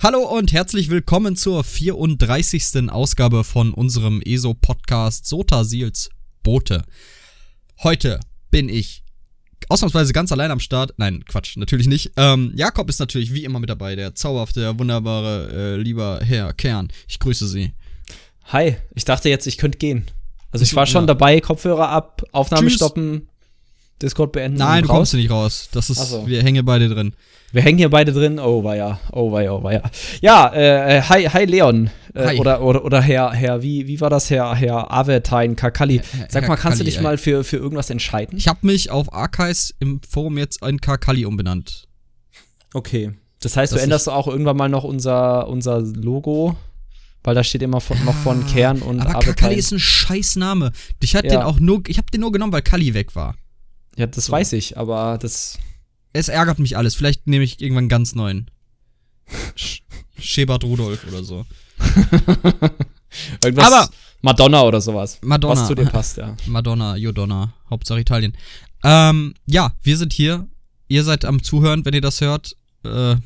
Hallo und herzlich willkommen zur 34. Ausgabe von unserem ESO-Podcast Sota Sils Boote. Heute bin ich ausnahmsweise ganz allein am Start. Nein, Quatsch, natürlich nicht. Ähm, Jakob ist natürlich wie immer mit dabei, der zauberhafte, der wunderbare, äh, lieber Herr Kern. Ich grüße Sie. Hi, ich dachte jetzt, ich könnte gehen. Also ich war schon ja. dabei, Kopfhörer ab, Aufnahme Tschüss. stoppen, Discord beenden. Nein, du kommst nicht raus. Das ist, so. wir hängen hier beide drin. Wir hängen hier beide drin. Oh, ja. Oh, ja, oh, war ja. Ja, äh, hi, hi Leon. Äh, hi. Oder, oder, oder Herr, Herr, wie, wie war das, Herr, Herr Avertine Kakali? Sag Herr mal, kannst Kakali, du dich ey. mal für, für irgendwas entscheiden? Ich habe mich auf Archives im Forum jetzt in Kakali umbenannt. Okay. Das heißt, das du änderst auch irgendwann mal noch unser, unser Logo weil da steht immer von, noch von ah, Kern und Aber Kakali ist ein scheiß Name. Ich hatte ja. den auch nur, ich habe den nur genommen, weil Kali weg war. Ja, das so. weiß ich, aber das. Es ärgert mich alles. Vielleicht nehme ich irgendwann einen ganz neuen. Schebert Rudolf oder so. Irgendwas aber Madonna oder sowas. Madonna. Was zu dir passt, ja. Madonna, Jodonna, Hauptsache Italien. Ähm, ja, wir sind hier. Ihr seid am Zuhören, wenn ihr das hört. Äh,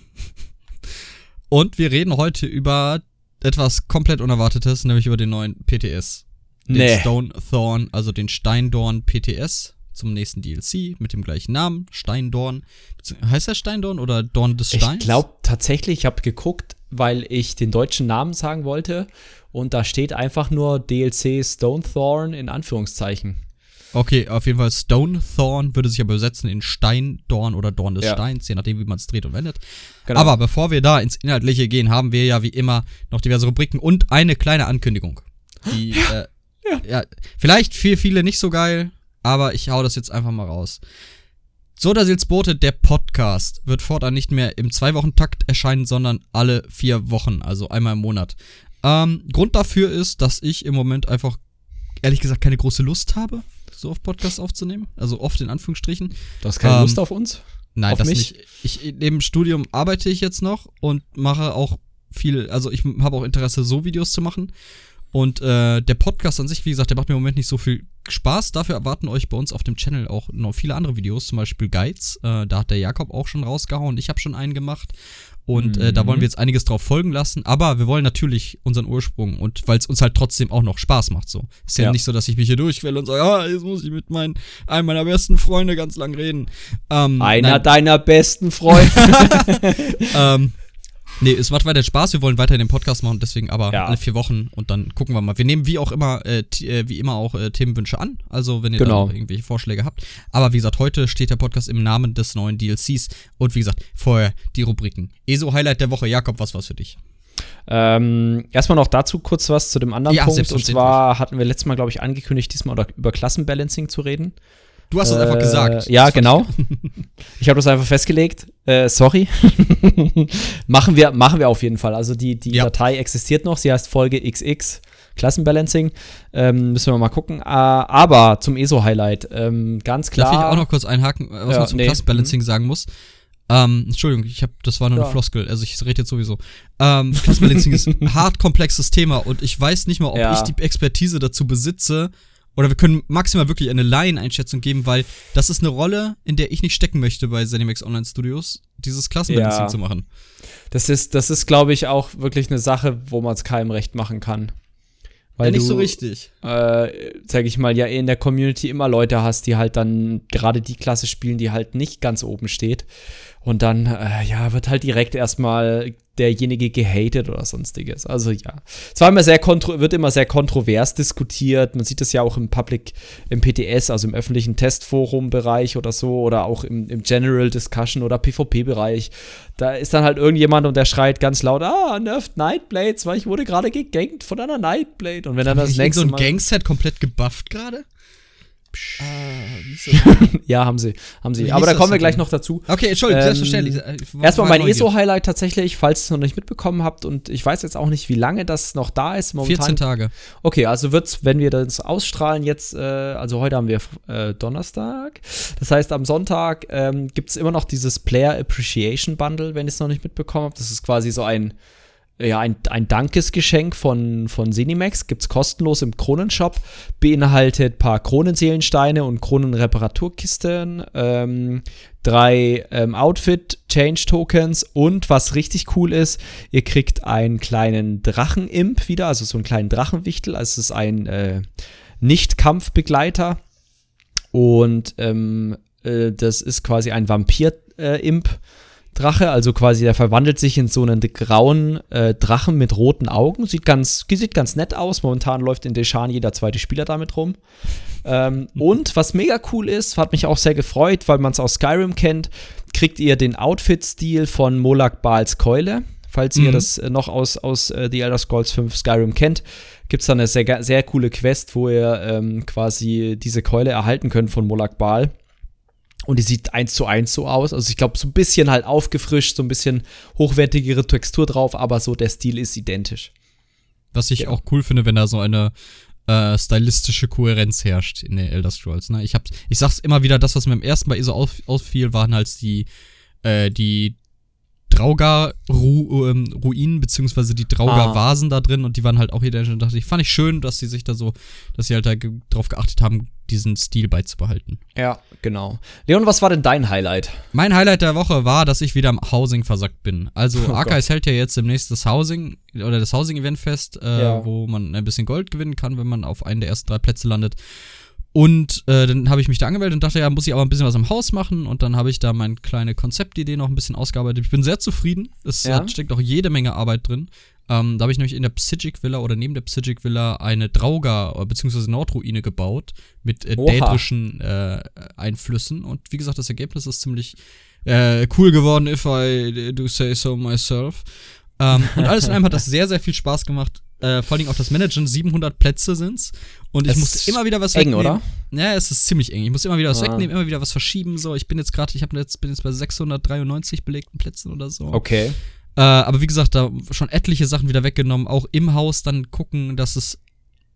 und wir reden heute über etwas komplett Unerwartetes, nämlich über den neuen PTS. Den nee. Stone Thorn, also den Steindorn PTS zum nächsten DLC mit dem gleichen Namen, Steindorn. Heißt der Steindorn oder Dorn des Steins? Ich glaube tatsächlich, ich habe geguckt, weil ich den deutschen Namen sagen wollte und da steht einfach nur DLC Stone Thorn in Anführungszeichen. Okay, auf jeden Fall Stone Thorn würde sich aber übersetzen in Steindorn oder Dorn des ja. Steins, je nachdem, wie man es dreht und wendet. Genau. Aber bevor wir da ins Inhaltliche gehen, haben wir ja wie immer noch diverse Rubriken und eine kleine Ankündigung. Die, ja. Äh, ja. ja. Vielleicht für viele nicht so geil, aber ich hau das jetzt einfach mal raus. Sodasils Boote, der Podcast, wird fortan nicht mehr im Zwei-Wochen-Takt erscheinen, sondern alle vier Wochen, also einmal im Monat. Ähm, Grund dafür ist, dass ich im Moment einfach, ehrlich gesagt, keine große Lust habe, so oft Podcasts aufzunehmen. Also oft in Anführungsstrichen. Du hast keine ähm, Lust auf uns? Nein, auf das mich? nicht. Ich, neben Studium arbeite ich jetzt noch und mache auch viel, also ich habe auch Interesse, so Videos zu machen. Und äh, der Podcast an sich, wie gesagt, der macht mir im Moment nicht so viel Spaß. Dafür erwarten euch bei uns auf dem Channel auch noch viele andere Videos, zum Beispiel Guides. Äh, da hat der Jakob auch schon rausgehauen. Ich habe schon einen gemacht. Und mhm. äh, da wollen wir jetzt einiges drauf folgen lassen. Aber wir wollen natürlich unseren Ursprung und weil es uns halt trotzdem auch noch Spaß macht. So ist ja, ja, nicht so, dass ich mich hier durchquelle und sage, ah, jetzt muss ich mit meinen, einem meiner besten Freunde ganz lang reden. Ähm, Einer nein. deiner besten Freunde. ähm, Nee, es macht weiter Spaß. Wir wollen weiter den Podcast machen, deswegen aber ja. alle vier Wochen und dann gucken wir mal. Wir nehmen wie auch immer, äh, äh, wie immer auch äh, Themenwünsche an. Also wenn ihr genau. da irgendwelche Vorschläge habt. Aber wie gesagt, heute steht der Podcast im Namen des neuen DLCs und wie gesagt, vorher die Rubriken. ESO Highlight der Woche. Jakob, was war's für dich? Ähm, erstmal noch dazu kurz was zu dem anderen ja, Punkt. Und zwar hatten wir letztes Mal, glaube ich, angekündigt, diesmal über Klassenbalancing zu reden. Du hast es äh, einfach gesagt. Ja, genau. ich habe das einfach festgelegt. Äh, sorry. machen, wir, machen wir auf jeden Fall. Also die, die ja. Datei existiert noch. Sie heißt Folge XX. Klassenbalancing. Ähm, müssen wir mal gucken. Äh, aber zum ESO-Highlight. Ähm, ganz klar. Darf ich auch noch kurz einhaken, was ja, man zum nee. Klassenbalancing mhm. sagen muss? Ähm, Entschuldigung, ich habe, das war nur ja. eine Floskel, also ich rede jetzt sowieso. Ähm, Klassenbalancing ist ein hart komplexes Thema und ich weiß nicht mal, ob ich die Expertise dazu besitze, oder wir können maximal wirklich eine Laien-Einschätzung geben, weil das ist eine Rolle, in der ich nicht stecken möchte bei Zenimax Online Studios, dieses Klassenbalancing ja. zu machen. Das ist, das ist, glaube ich, auch wirklich eine Sache, wo man es keinem recht machen kann. Weil ja, nicht du, so richtig. Äh, sag ich mal, ja in der Community immer Leute hast, die halt dann gerade die Klasse spielen, die halt nicht ganz oben steht. Und dann, äh, ja, wird halt direkt erstmal derjenige gehatet oder sonstiges. Also ja. Es war immer sehr kontro wird immer sehr kontrovers diskutiert. Man sieht das ja auch im Public, im PTS, also im öffentlichen Testforum-Bereich oder so, oder auch im, im General Discussion oder PvP-Bereich. Da ist dann halt irgendjemand und der schreit ganz laut, ah, nervt Nightblades, weil ich wurde gerade gegankt von einer Nightblade. Und wenn dann das nächste so ein Gangset komplett gebufft gerade? Ah, ja, haben sie, haben sie. Aber da kommen wir gleich noch dazu. Okay, Entschuldigung, ähm, selbstverständlich. Erstmal mein ESO-Highlight tatsächlich, falls ihr es noch nicht mitbekommen habt und ich weiß jetzt auch nicht, wie lange das noch da ist. Momentan. 14 Tage. Okay, also wird's, wenn wir das ausstrahlen jetzt, äh, also heute haben wir äh, Donnerstag. Das heißt, am Sonntag ähm, gibt es immer noch dieses Player Appreciation Bundle, wenn ihr es noch nicht mitbekommen habt. Das ist quasi so ein ja, ein, ein Dankesgeschenk von, von Cinemax, gibt es kostenlos im Kronenshop, beinhaltet ein paar Kronenseelensteine und Kronenreparaturkisten, ähm, drei ähm, Outfit-Change-Tokens und was richtig cool ist, ihr kriegt einen kleinen Drachen-Imp wieder, also so einen kleinen Drachenwichtel, also es ist ein äh, Nicht-Kampfbegleiter und ähm, äh, das ist quasi ein Vampir-Imp. Äh, Drache, also quasi der verwandelt sich in so einen grauen äh, Drachen mit roten Augen. Sieht ganz, sieht ganz nett aus. Momentan läuft in Deshan jeder zweite Spieler damit rum. Ähm, mhm. Und was mega cool ist, hat mich auch sehr gefreut, weil man es aus Skyrim kennt, kriegt ihr den Outfit-Stil von Molak Baals Keule. Falls mhm. ihr das äh, noch aus, aus äh, The Elder Scrolls 5 Skyrim kennt, gibt es da eine sehr, sehr coole Quest, wo ihr ähm, quasi diese Keule erhalten könnt von Molak Baal. Und die sieht eins zu eins so aus. Also ich glaube, so ein bisschen halt aufgefrischt, so ein bisschen hochwertigere Textur drauf, aber so der Stil ist identisch. Was ich ja. auch cool finde, wenn da so eine äh, stylistische Kohärenz herrscht in den Elder Scrolls. Ne? Ich, hab, ich sag's immer wieder, das, was mir im ersten Mal so auf, auffiel, waren halt die, äh, die Draugar-Ruinen, beziehungsweise die Draugar-Vasen ah. da drin und die waren halt auch identisch. Und dachte ich, fand ich schön, dass sie sich da so, dass sie halt da drauf geachtet haben, diesen Stil beizubehalten. Ja, genau. Leon, was war denn dein Highlight? Mein Highlight der Woche war, dass ich wieder im Housing versackt bin. Also oh Archives hält ja jetzt demnächst das Housing oder das Housing-Event fest, äh, ja. wo man ein bisschen Gold gewinnen kann, wenn man auf einen der ersten drei Plätze landet. Und äh, dann habe ich mich da angemeldet und dachte, ja, muss ich aber ein bisschen was im Haus machen. Und dann habe ich da meine kleine Konzeptidee noch ein bisschen ausgearbeitet. Ich bin sehr zufrieden. Es ja. steckt auch jede Menge Arbeit drin. Ähm, da habe ich nämlich in der Psychic Villa oder neben der Psychic Villa eine Drauga- bzw. Nordruine gebaut mit äh, dädrischen äh, Einflüssen. Und wie gesagt, das Ergebnis ist ziemlich äh, cool geworden, if I do say so myself. Ähm, und alles in allem hat das sehr, sehr viel Spaß gemacht. Äh, vor allem auch das Managen, 700 Plätze sind's. Und ich musste immer wieder was eng, wegnehmen. oder? Ja, es ist ziemlich eng. Ich muss immer wieder was ah. wegnehmen, immer wieder was verschieben. So, ich bin jetzt gerade, ich jetzt, bin jetzt bei 693 belegten Plätzen oder so. Okay. Äh, aber wie gesagt, da schon etliche Sachen wieder weggenommen. Auch im Haus dann gucken, dass es,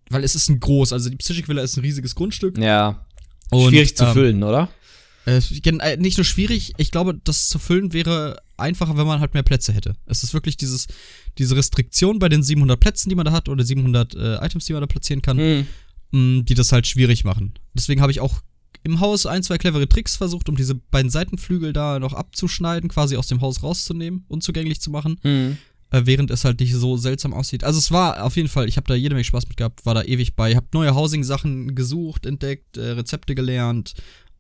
weil es ist ein groß, also die Psychic Villa ist ein riesiges Grundstück. Ja. Und, Schwierig zu ähm, füllen, oder? Äh, äh, nicht nur schwierig, ich glaube, das zu füllen wäre einfacher, wenn man halt mehr Plätze hätte. Es ist wirklich dieses, diese Restriktion bei den 700 Plätzen, die man da hat, oder 700 äh, Items, die man da platzieren kann, mhm. mh, die das halt schwierig machen. Deswegen habe ich auch im Haus ein, zwei clevere Tricks versucht, um diese beiden Seitenflügel da noch abzuschneiden, quasi aus dem Haus rauszunehmen, unzugänglich zu machen. Mhm. Äh, während es halt nicht so seltsam aussieht. Also es war auf jeden Fall, ich habe da jede Menge Spaß mit gehabt, war da ewig bei, habe neue Housing-Sachen gesucht, entdeckt, äh, Rezepte gelernt,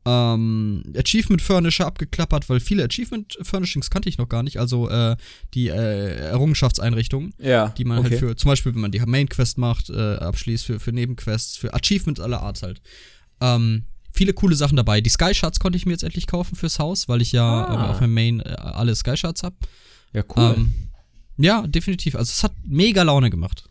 ähm, Achievement Furnisher abgeklappert, weil viele Achievement Furnishings kannte ich noch gar nicht, also äh, die äh, Errungenschaftseinrichtungen, ja, die man halt okay. halt für, zum Beispiel, wenn man die Main Quest macht, äh, abschließt, für, für Nebenquests, für Achievements aller Art halt. Ähm, viele coole Sachen dabei. Die Sky Shards konnte ich mir jetzt endlich kaufen fürs Haus, weil ich ja ah. auf meinem Main äh, alle Sky Shards habe. Ja, cool. Ähm, ja, definitiv. Also es hat mega Laune gemacht.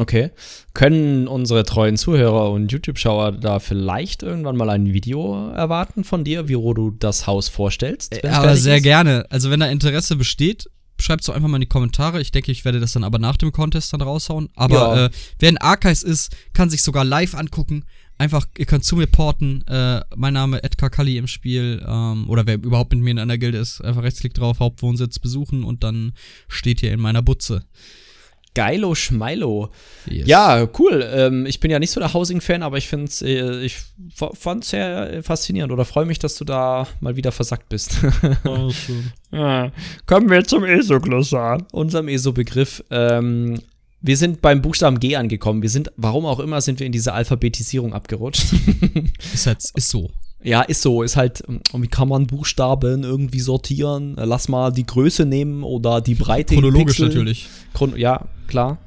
Okay. Können unsere treuen Zuhörer und YouTube-Schauer da vielleicht irgendwann mal ein Video erwarten von dir, wie du das Haus vorstellst? Äh, aber sehr ist? gerne. Also, wenn da Interesse besteht, schreibt es doch einfach mal in die Kommentare. Ich denke, ich werde das dann aber nach dem Contest dann raushauen. Aber ja. äh, wer in Archives ist, kann sich sogar live angucken. Einfach, ihr könnt zu mir porten. Äh, mein Name Edgar Kalli im Spiel. Ähm, oder wer überhaupt mit mir in einer Gilde ist, einfach Rechtsklick drauf, Hauptwohnsitz besuchen und dann steht ihr in meiner Butze. Geilo Schmeilo. Yes. Ja, cool. Ähm, ich bin ja nicht so der Housing-Fan, aber ich finde äh, ich fand es sehr faszinierend oder freue mich, dass du da mal wieder versackt bist. oh, schön. Ja. Kommen wir zum ESO-Glossar. Unserem ESO-Begriff. Ähm, wir sind beim Buchstaben G angekommen. Wir sind, warum auch immer, sind wir in diese Alphabetisierung abgerutscht. ist, halt, ist so. Ja, ist so. Ist halt, wie kann man Buchstaben irgendwie sortieren? Lass mal die Größe nehmen oder die Breite. Chronologisch natürlich. Chron ja, klar.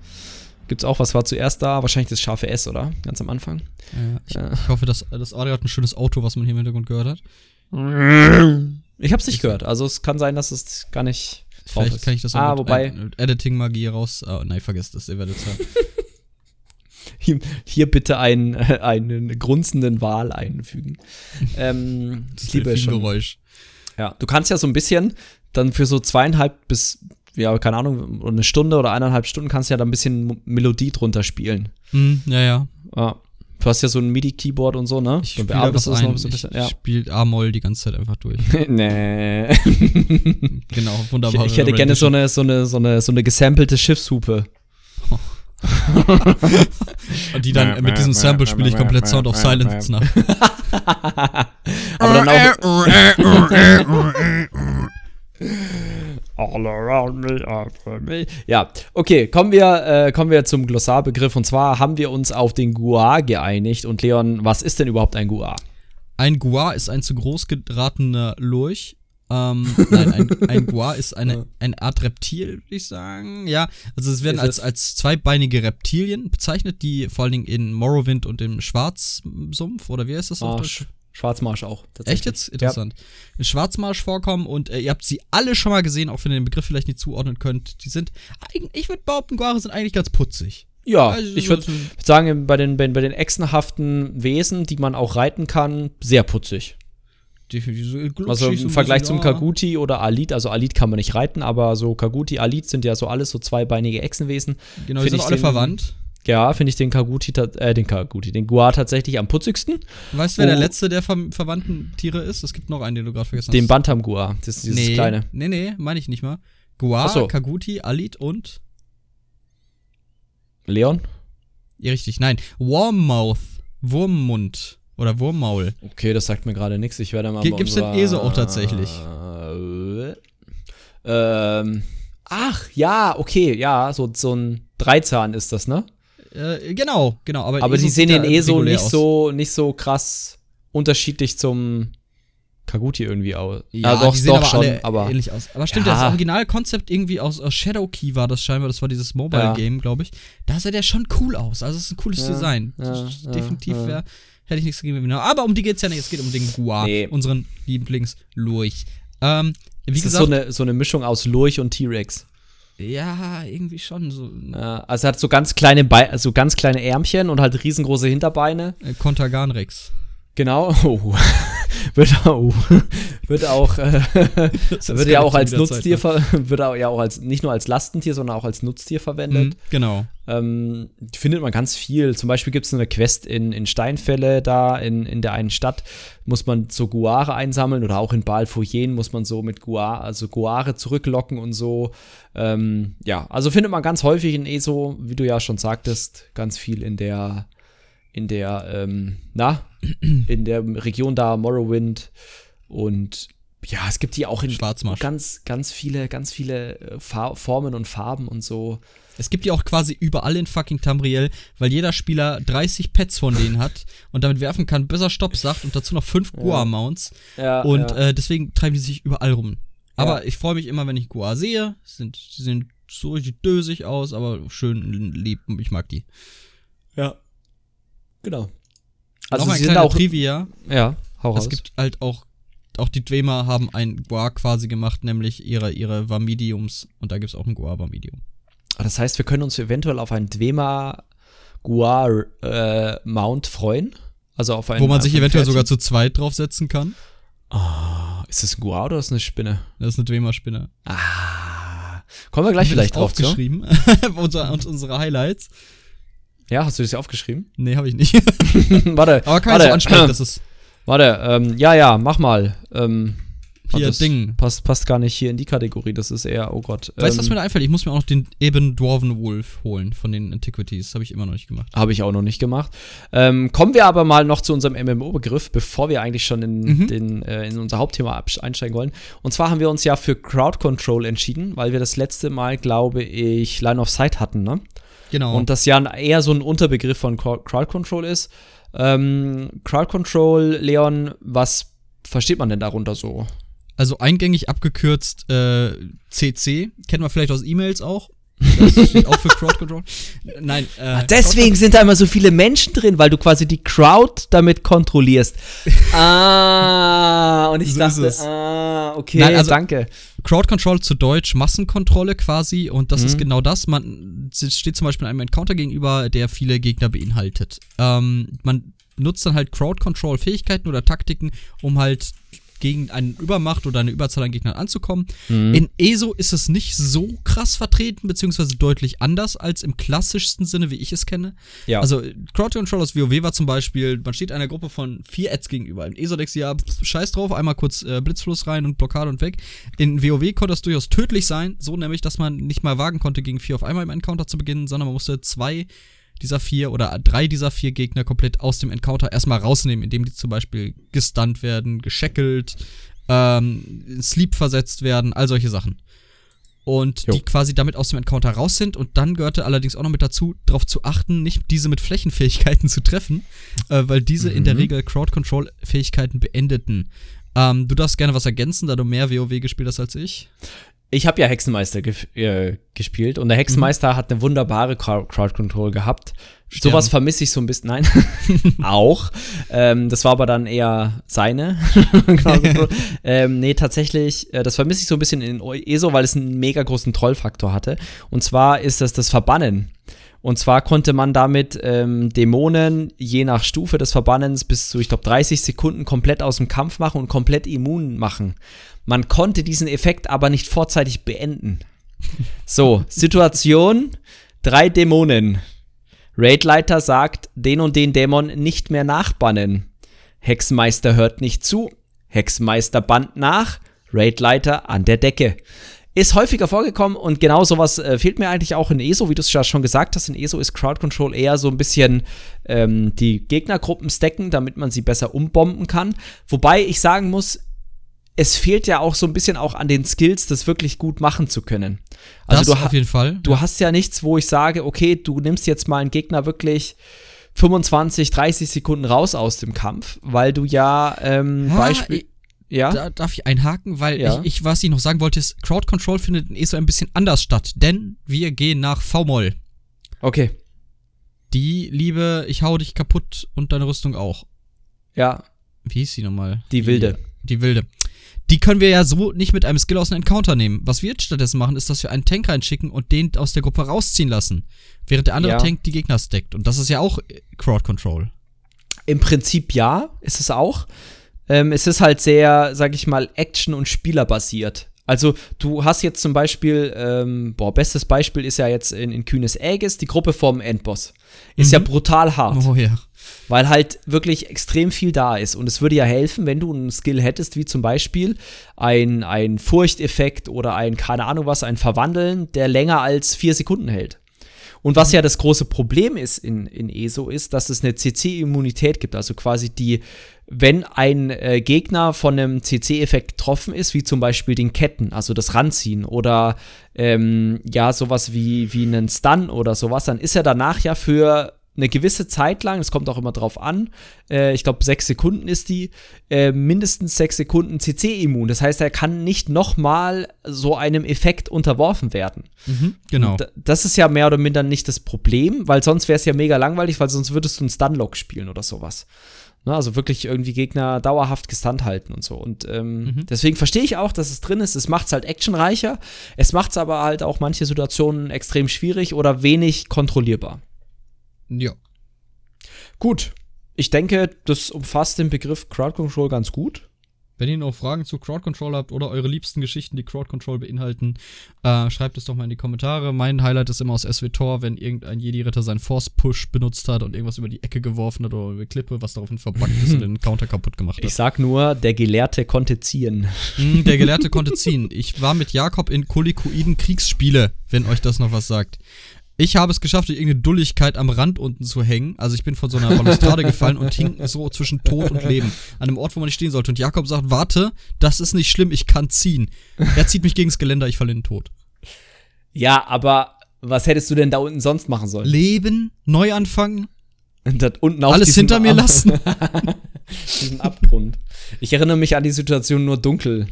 Gibt's auch, was war zuerst da? Wahrscheinlich das scharfe S, oder? Ganz am Anfang. Ja, ich, ja. ich hoffe, dass das Audio hat ein schönes Auto, was man hier im Hintergrund gehört hat. Ich hab's nicht gehört. Also es kann sein, dass es gar nicht Vielleicht ist. kann ich das auch ah, wobei Editing-Magie raus. Oh, nein, vergesst das, ihr werdet es hören. hier, bitte einen, einen grunzenden Wal einfügen. ähm, das ich liebe schon. Geräusch. Ja, du kannst ja so ein bisschen dann für so zweieinhalb bis ja, keine Ahnung, eine Stunde oder eineinhalb Stunden kannst du ja da ein bisschen Melodie drunter spielen. Mm, ja, ja. ja Du hast ja so ein MIDI-Keyboard und so, ne? Ich spiele das ein. Noch so ein bisschen, ja. Ich spiele A-Moll die ganze Zeit einfach durch. nee. genau, wunderbar. Ich, ich hätte gerne so eine, so, eine, so, eine, so eine gesampelte Schiffshupe. und die dann mit diesem Sample spiele ich komplett Sound of Silence nach. Aber dann auch. All around me, after me. Ja, okay, kommen wir, äh, kommen wir zum Glossarbegriff. Und zwar haben wir uns auf den Gua geeinigt. Und Leon, was ist denn überhaupt ein Gua? Ein Gua ist ein zu groß geratener Lurch. Ähm, nein, ein, ein Gua ist eine, eine Art Reptil, würde ich sagen. Ja, also es werden als, als zweibeinige Reptilien bezeichnet, die vor allen Dingen in Morrowind und im Schwarzsumpf, oder wie heißt das auf Deutsch? Schwarzmarsch auch. Echt jetzt? Interessant. Ja. In Schwarzmarsch vorkommen und äh, ihr habt sie alle schon mal gesehen, auch wenn ihr den Begriff vielleicht nicht zuordnen könnt. Die sind, ich würde behaupten, Guare sind eigentlich ganz putzig. Ja, also, ich würde sagen, bei den, bei, bei den echsenhaften Wesen, die man auch reiten kann, sehr putzig. Also im Vergleich zum Kaguti oder Alit, also Alit kann man nicht reiten, aber so Kaguti, Alit sind ja so alles so zweibeinige Echsenwesen. Genau, die sind alle verwandt. Ja, finde ich den Kaguti, äh, den Kaguti, den Gua tatsächlich am putzigsten. Weißt du, wer oh. der letzte der ver verwandten Tiere ist? Es gibt noch einen, den du gerade vergessen hast. Den Bantam Gua, das ist dieses nee, kleine. Nee, nee, meine ich nicht mal. Gua, so. Kaguti, Alit und Leon? Ja, richtig, nein. Warmmouth, Wurmmund oder Wurmmaul. Okay, das sagt mir gerade nichts. Ich werde mal G Gibt's den ESO auch tatsächlich? Äh, ähm, ach, ja, okay, ja, so, so ein Dreizahn ist das, ne? Äh, genau, genau. Aber, aber die sehen den eh so nicht, so nicht so krass unterschiedlich zum Kaguti irgendwie aus. Ja, also doch, die sehen doch aber schon, alle aber ähnlich aus. Aber stimmt, ja. das Originalkonzept irgendwie aus, aus Shadow Key war das scheinbar, das war dieses Mobile Game, glaube ich. Da sah der schon cool aus. Also es ist ein cooles ja, Design. Ja, Definitiv wäre hätte ich nichts gegeben. Aber um die geht es ja nicht. Es geht um den Gua, nee. unseren Lieblingslurch. Ähm, wie das gesagt, ist so eine, so eine Mischung aus Lurch und T-Rex. Ja, irgendwie schon so. Also er hat so ganz kleine Be also ganz kleine Ärmchen und halt riesengroße Hinterbeine. Äh, Kontergan-Rex. Genau. Oh. wird, auch, wird auch, äh, wird ja auch als Nutztier, Zeit, ne? wird auch, ja auch als, nicht nur als Lastentier, sondern auch als Nutztier verwendet. Mhm, genau. Ähm, findet man ganz viel. Zum Beispiel gibt es eine Quest in, in Steinfälle da, in, in der einen Stadt, muss man so Guare einsammeln oder auch in Balfoyen muss man so mit Guare, also Guare zurücklocken und so. Ähm, ja, also findet man ganz häufig in ESO, wie du ja schon sagtest, ganz viel in der in der, ähm, na, in der Region da, Morrowind. Und ja, es gibt hier auch in ganz, ganz viele, ganz viele äh, Formen und Farben und so. Es gibt die auch quasi überall in fucking Tamriel, weil jeder Spieler 30 Pets von denen hat und damit werfen kann, bis er Stopp sagt und dazu noch 5 ja. Goa-Mounts. Ja, und ja. Äh, deswegen treiben die sich überall rum. Aber ja. ich freue mich immer, wenn ich Goa sehe. Sind, die sehen so richtig dösig aus, aber schön lieb. Ich mag die. Ja. Genau. Also Noch sie sind auch Trivia. Ja, hau raus. Es gibt halt auch auch die Dwemer haben ein Gua quasi gemacht, nämlich ihre ihre Vamidiums und da gibt es auch ein Gua Vamidium. Ah, das heißt, wir können uns eventuell auf ein Dwemer Gua äh, Mount freuen, also auf ein wo man sich eventuell sogar zu zweit draufsetzen kann. Oh, ist das ein Gua oder ist das eine Spinne? Das ist eine Dwemer Spinne. Ah. Kommen wir gleich vielleicht drauf geschrieben. unsere, unsere Highlights. Ja, hast du das ja aufgeschrieben? Nee, habe ich nicht. warte. Aber kann warte, so ansprechen, das ist. Warte, ähm, ja, ja, mach mal. Ähm, hier, das Ding. Passt, passt gar nicht hier in die Kategorie, das ist eher, oh Gott. Weißt du, was ähm, mir da einfällt? Ich muss mir auch noch den Eben Dwarven Wolf holen von den Antiquities. Habe ich immer noch nicht gemacht. Habe ich auch noch nicht gemacht. Ähm, kommen wir aber mal noch zu unserem MMO-Begriff, bevor wir eigentlich schon in, mhm. den, äh, in unser Hauptthema einsteigen wollen. Und zwar haben wir uns ja für Crowd Control entschieden, weil wir das letzte Mal, glaube ich, Line of Sight hatten, ne? Genau. Und das ja eher so ein Unterbegriff von Crowd Control ist. Ähm, Crowd Control, Leon, was versteht man denn darunter so? Also eingängig abgekürzt äh, CC, kennt man vielleicht aus E-Mails auch. Das steht auch für Crowd Control. Nein. Äh, Ach, deswegen sind da immer so viele Menschen drin, weil du quasi die Crowd damit kontrollierst. ah, und ich so dachte, ah, okay, Nein, also, danke. Crowd Control zu Deutsch Massenkontrolle quasi und das mhm. ist genau das. Man steht zum Beispiel einem Encounter gegenüber, der viele Gegner beinhaltet. Ähm, man nutzt dann halt Crowd Control Fähigkeiten oder Taktiken, um halt gegen eine Übermacht oder eine Überzahl an Gegnern anzukommen. Mhm. In ESO ist es nicht so krass vertreten, beziehungsweise deutlich anders als im klassischsten Sinne, wie ich es kenne. Ja. Also Crowd Control aus WoW war zum Beispiel, man steht einer Gruppe von vier Ads gegenüber. In ESO denkst du ja, pff, scheiß drauf, einmal kurz äh, Blitzfluss rein und Blockade und weg. In WoW konnte das durchaus tödlich sein, so nämlich, dass man nicht mal wagen konnte, gegen vier auf einmal im Encounter zu beginnen, sondern man musste zwei dieser vier oder drei dieser vier Gegner komplett aus dem Encounter erstmal rausnehmen, indem die zum Beispiel gestunt werden, gescheckelt, ähm, Sleep versetzt werden, all solche Sachen. Und jo. die quasi damit aus dem Encounter raus sind. Und dann gehörte allerdings auch noch mit dazu, darauf zu achten, nicht diese mit Flächenfähigkeiten zu treffen, äh, weil diese mhm. in der mhm. Regel Crowd-Control-Fähigkeiten beendeten. Ähm, du darfst gerne was ergänzen, da du mehr WoW gespielt hast als ich ich habe ja Hexenmeister ge äh, gespielt und der Hexenmeister mhm. hat eine wunderbare Crowd Control gehabt. Stern. Sowas vermisse ich so ein bisschen. Nein, auch. Ähm, das war aber dann eher seine ähm, nee, tatsächlich, äh, das vermisse ich so ein bisschen in ESO, weil es einen mega großen Trollfaktor hatte. Und zwar ist das das Verbannen. Und zwar konnte man damit ähm, Dämonen je nach Stufe des Verbannens bis zu, ich glaube, 30 Sekunden komplett aus dem Kampf machen und komplett immun machen. Man konnte diesen Effekt aber nicht vorzeitig beenden. So, Situation: drei Dämonen. Raidleiter sagt, den und den Dämon nicht mehr nachbannen. Hexenmeister hört nicht zu. Hexenmeister bannt nach. Raidleiter an der Decke. Ist häufiger vorgekommen und genau sowas äh, fehlt mir eigentlich auch in ESO, wie du es ja schon gesagt hast. In ESO ist Crowd Control eher so ein bisschen ähm, die Gegnergruppen stacken, damit man sie besser umbomben kann. Wobei ich sagen muss, es fehlt ja auch so ein bisschen auch an den Skills, das wirklich gut machen zu können. Also das du auf jeden Fall. Du hast ja nichts, wo ich sage, okay, du nimmst jetzt mal einen Gegner wirklich 25, 30 Sekunden raus aus dem Kampf, weil du ja ähm, ha, Beispiel. Ja. Da darf ich einhaken, weil ja. ich, ich, was ich noch sagen wollte, ist, Crowd Control findet in ESO ein bisschen anders statt, denn wir gehen nach V-Moll. Okay. Die Liebe, ich hau dich kaputt und deine Rüstung auch. Ja. Wie hieß sie nochmal? Die Wilde. Die, die Wilde die können wir ja so nicht mit einem Skill aus einem Encounter nehmen. Was wir jetzt stattdessen machen, ist, dass wir einen Tank reinschicken und den aus der Gruppe rausziehen lassen. Während der andere ja. Tank die Gegner stackt. Und das ist ja auch Crowd Control. Im Prinzip ja, ist es auch. Ähm, es ist halt sehr, sag ich mal, Action- und Spielerbasiert. Also, du hast jetzt zum Beispiel, ähm, boah, bestes Beispiel ist ja jetzt in, in Kühnes Aegis, die Gruppe vom Endboss. Ist mhm. ja brutal hart. Oh ja. Weil halt wirklich extrem viel da ist. Und es würde ja helfen, wenn du einen Skill hättest, wie zum Beispiel ein, ein Furchteffekt oder ein, keine Ahnung was, ein Verwandeln, der länger als vier Sekunden hält. Und was ja das große Problem ist in, in ESO, ist, dass es eine CC-Immunität gibt. Also quasi die, wenn ein äh, Gegner von einem CC-Effekt getroffen ist, wie zum Beispiel den Ketten, also das Ranziehen oder ähm, ja, sowas wie, wie einen Stun oder sowas, dann ist er danach ja für eine gewisse Zeit lang, es kommt auch immer drauf an, äh, ich glaube sechs Sekunden ist die, äh, mindestens sechs Sekunden CC-immun. Das heißt, er kann nicht nochmal so einem Effekt unterworfen werden. Mhm, genau. Und das ist ja mehr oder minder nicht das Problem, weil sonst wäre es ja mega langweilig, weil sonst würdest du einen Stunlock spielen oder sowas. Ne, also wirklich irgendwie Gegner dauerhaft gestunt halten und so. Und ähm, mhm. deswegen verstehe ich auch, dass es drin ist. Es macht es halt actionreicher. Es macht es aber halt auch manche Situationen extrem schwierig oder wenig kontrollierbar. Ja. Gut. Ich denke, das umfasst den Begriff Crowd Control ganz gut. Wenn ihr noch Fragen zu Crowd Control habt oder eure liebsten Geschichten, die Crowd Control beinhalten, äh, schreibt es doch mal in die Kommentare. Mein Highlight ist immer aus SWTOR, wenn irgendein Jedi-Ritter seinen Force-Push benutzt hat und irgendwas über die Ecke geworfen hat oder über die Klippe, was daraufhin verbuggt ist und den Counter kaputt gemacht hat. Ich sag nur, der Gelehrte konnte ziehen. Mm, der Gelehrte konnte ziehen. Ich war mit Jakob in Kolikoiden Kriegsspiele, wenn euch das noch was sagt. Ich habe es geschafft, durch irgendeine Dulligkeit am Rand unten zu hängen. Also ich bin von so einer Balustrade gefallen und hing so zwischen Tod und Leben. An einem Ort, wo man nicht stehen sollte. Und Jakob sagt, warte, das ist nicht schlimm, ich kann ziehen. Er zieht mich gegens Geländer, ich falle in den Tod. Ja, aber was hättest du denn da unten sonst machen sollen? Leben, neu anfangen. Und das unten auf Alles hinter mir Ab lassen. diesen Abgrund. Ich erinnere mich an die Situation nur dunkel.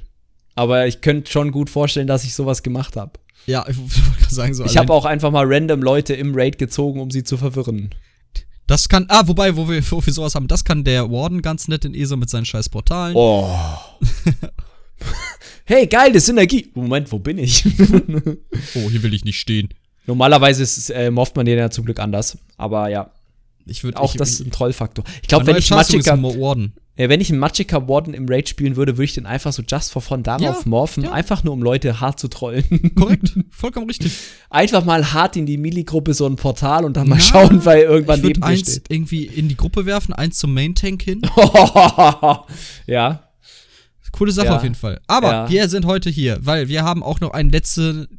Aber ich könnte schon gut vorstellen, dass ich sowas gemacht habe. Ja, ich wollte sagen so. Ich habe auch einfach mal random Leute im Raid gezogen, um sie zu verwirren. Das kann, ah, wobei, wo wir, wo wir sowas haben, das kann der Warden ganz nett in ESO mit seinen scheiß Portalen. Oh. hey, geil, das Synergie. Moment, wo bin ich? oh, hier will ich nicht stehen. Normalerweise ist, äh, mofft man den ja zum Glück anders. Aber ja. Ich würde auch ich, das ist ein Trollfaktor. Ich glaube, wenn ich Magicka äh, wenn ich einen Magicka Warden im Raid spielen würde, würde ich den einfach so just for fun darauf ja, morphen, ja. einfach nur um Leute hart zu trollen. Korrekt, vollkommen richtig. Einfach mal hart in die Mili-Gruppe so ein Portal und dann mal ja, schauen, weil irgendwann ich neben eins steht. irgendwie in die Gruppe werfen, eins zum Main-Tank hin. ja. Coole Sache auf jeden Fall. Aber wir sind heute hier, weil wir haben auch noch ein letzte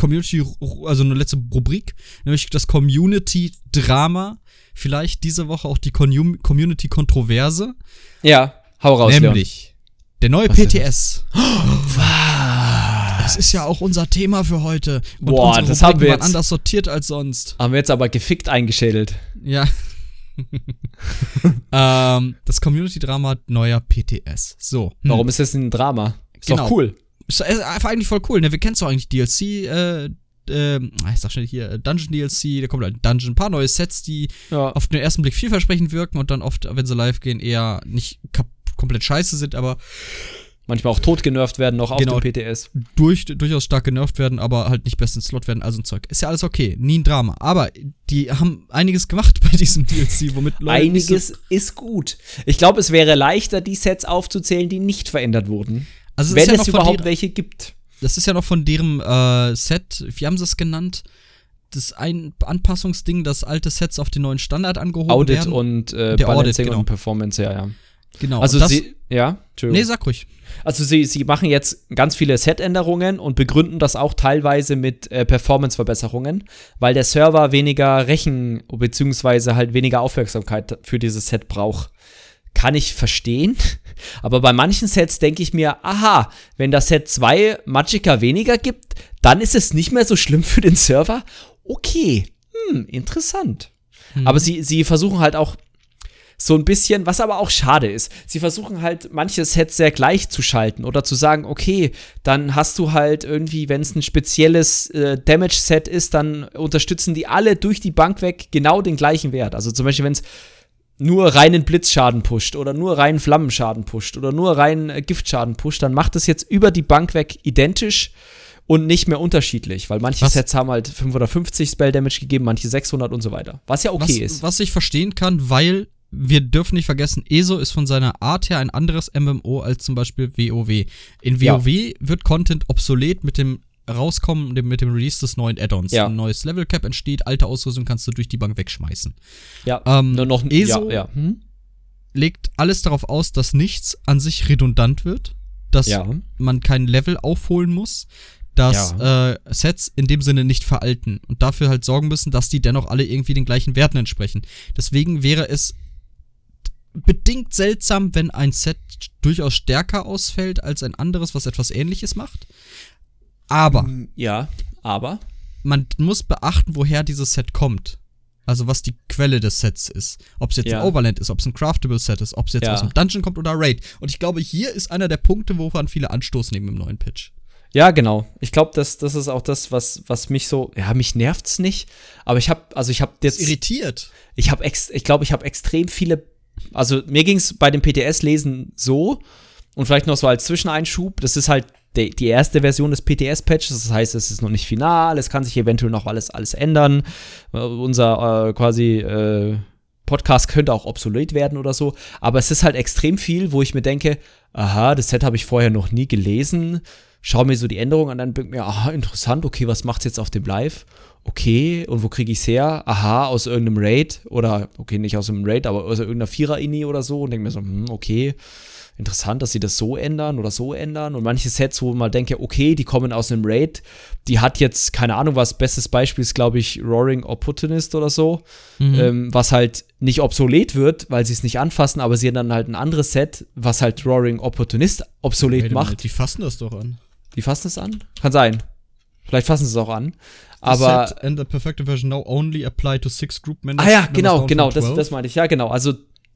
Community, also eine letzte Rubrik, nämlich das Community-Drama. Vielleicht diese Woche auch die Community-Kontroverse. Ja, hau raus. Nämlich Leon. der neue Was PTS. Das ist ja auch unser Thema für heute. Und Boah, das haben wir jetzt anders sortiert als sonst. Haben wir jetzt aber gefickt eingeschädelt. Ja. ähm, das Community-Drama neuer PTS. So. Hm. Warum ist das ein Drama? Ist genau. doch cool. Ist einfach eigentlich voll cool, ne? Wir kennen doch eigentlich DLC, äh, äh, ich sag schnell hier, Dungeon DLC, da kommt halt Dungeon, ein paar neue Sets, die ja. auf den ersten Blick vielversprechend wirken und dann oft, wenn sie live gehen, eher nicht komplett scheiße sind, aber manchmal auch tot genervt werden noch genau, auf dem PTS. Durch, durchaus stark genervt werden, aber halt nicht besten Slot werden, also ein Zeug. Ist ja alles okay, nie ein Drama. Aber die haben einiges gemacht bei diesem DLC, womit Leute Einiges so ist gut. Ich glaube, es wäre leichter, die Sets aufzuzählen, die nicht verändert wurden. Also wenn es, ja es überhaupt welche gibt. Das ist ja noch von deren äh, Set, wie haben sie es genannt? Das ein Anpassungsding, das alte Sets auf den neuen Standard angehoben Audit werden. und äh, Der Audit, genau. und Performance, ja, ja. Genau. Also das, sie, ja, Nee, sag ruhig. Also sie, sie machen jetzt ganz viele Set-Änderungen und begründen das auch teilweise mit äh, Performance-Verbesserungen, weil der Server weniger Rechen- bzw. halt weniger Aufmerksamkeit für dieses Set braucht. Kann ich verstehen. Aber bei manchen Sets denke ich mir, aha, wenn das Set zwei Magicka weniger gibt, dann ist es nicht mehr so schlimm für den Server. Okay, hm, interessant. Hm. Aber sie, sie versuchen halt auch so ein bisschen, was aber auch schade ist. Sie versuchen halt manche Sets sehr gleich zu schalten oder zu sagen, okay, dann hast du halt irgendwie, wenn es ein spezielles äh, Damage-Set ist, dann unterstützen die alle durch die Bank weg genau den gleichen Wert. Also zum Beispiel, wenn es nur reinen Blitzschaden pusht oder nur reinen Flammenschaden pusht oder nur reinen äh, Giftschaden pusht, dann macht es jetzt über die Bank weg identisch und nicht mehr unterschiedlich, weil manche was? Sets haben halt 550 Spell Damage gegeben, manche 600 und so weiter. Was ja okay was, ist. Was ich verstehen kann, weil wir dürfen nicht vergessen, ESO ist von seiner Art her ein anderes MMO als zum Beispiel WoW. In WoW ja. wird Content obsolet mit dem rauskommen mit dem Release des neuen Add-ons. Ja. Ein neues Level Cap entsteht, alte Ausrüstung kannst du durch die Bank wegschmeißen. Ja, ähm, nur noch ESO ja, ja. Hm? legt alles darauf aus, dass nichts an sich redundant wird, dass ja. man kein Level aufholen muss, dass äh, Sets in dem Sinne nicht veralten und dafür halt sorgen müssen, dass die dennoch alle irgendwie den gleichen Werten entsprechen. Deswegen wäre es bedingt seltsam, wenn ein Set durchaus stärker ausfällt als ein anderes, was etwas ähnliches macht. Aber. Mm, ja, aber. Man muss beachten, woher dieses Set kommt. Also was die Quelle des Sets ist. Ob es jetzt ja. ein Overland ist, ob es ein Craftable Set ist, ob es jetzt ja. aus dem Dungeon kommt oder Raid. Und ich glaube, hier ist einer der Punkte, woran viele Anstoß nehmen im neuen Pitch. Ja, genau. Ich glaube, das, das ist auch das, was, was mich so, ja, mich nervt's nicht, aber ich habe, also ich habe jetzt das irritiert. Ich habe ich glaube, ich habe extrem viele also mir ging's bei dem PTS lesen so und vielleicht noch so als Zwischeneinschub, das ist halt die, die erste Version des PTS-Patches, das heißt, es ist noch nicht final, es kann sich eventuell noch alles, alles ändern. Uh, unser äh, quasi äh, Podcast könnte auch obsolet werden oder so, aber es ist halt extrem viel, wo ich mir denke, aha, das Set habe ich vorher noch nie gelesen, schau mir so die Änderungen an, dann bin ich mir, aha, interessant, okay, was macht's jetzt auf dem Live? Okay, und wo kriege ich es her? Aha, aus irgendeinem Raid oder, okay, nicht aus einem Raid, aber aus irgendeiner Vierer-Ini oder so und denke mir so, hm, okay, interessant, dass sie das so ändern oder so ändern. Und manche Sets, wo man denke, okay, die kommen aus einem Raid, die hat jetzt, keine Ahnung, was, bestes Beispiel ist, glaube ich, Roaring Opportunist oder so, mhm. ähm, was halt nicht obsolet wird, weil sie es nicht anfassen, aber sie haben dann halt ein anderes Set, was halt Roaring Opportunist obsolet Wait macht. Die fassen das doch an. Die fassen das an? Kann sein. Vielleicht fassen sie es auch an. Aber. Set and the perfected version now only apply to six group members. Ah ja, genau, genau, das, das meinte ich. Ja, genau. Also,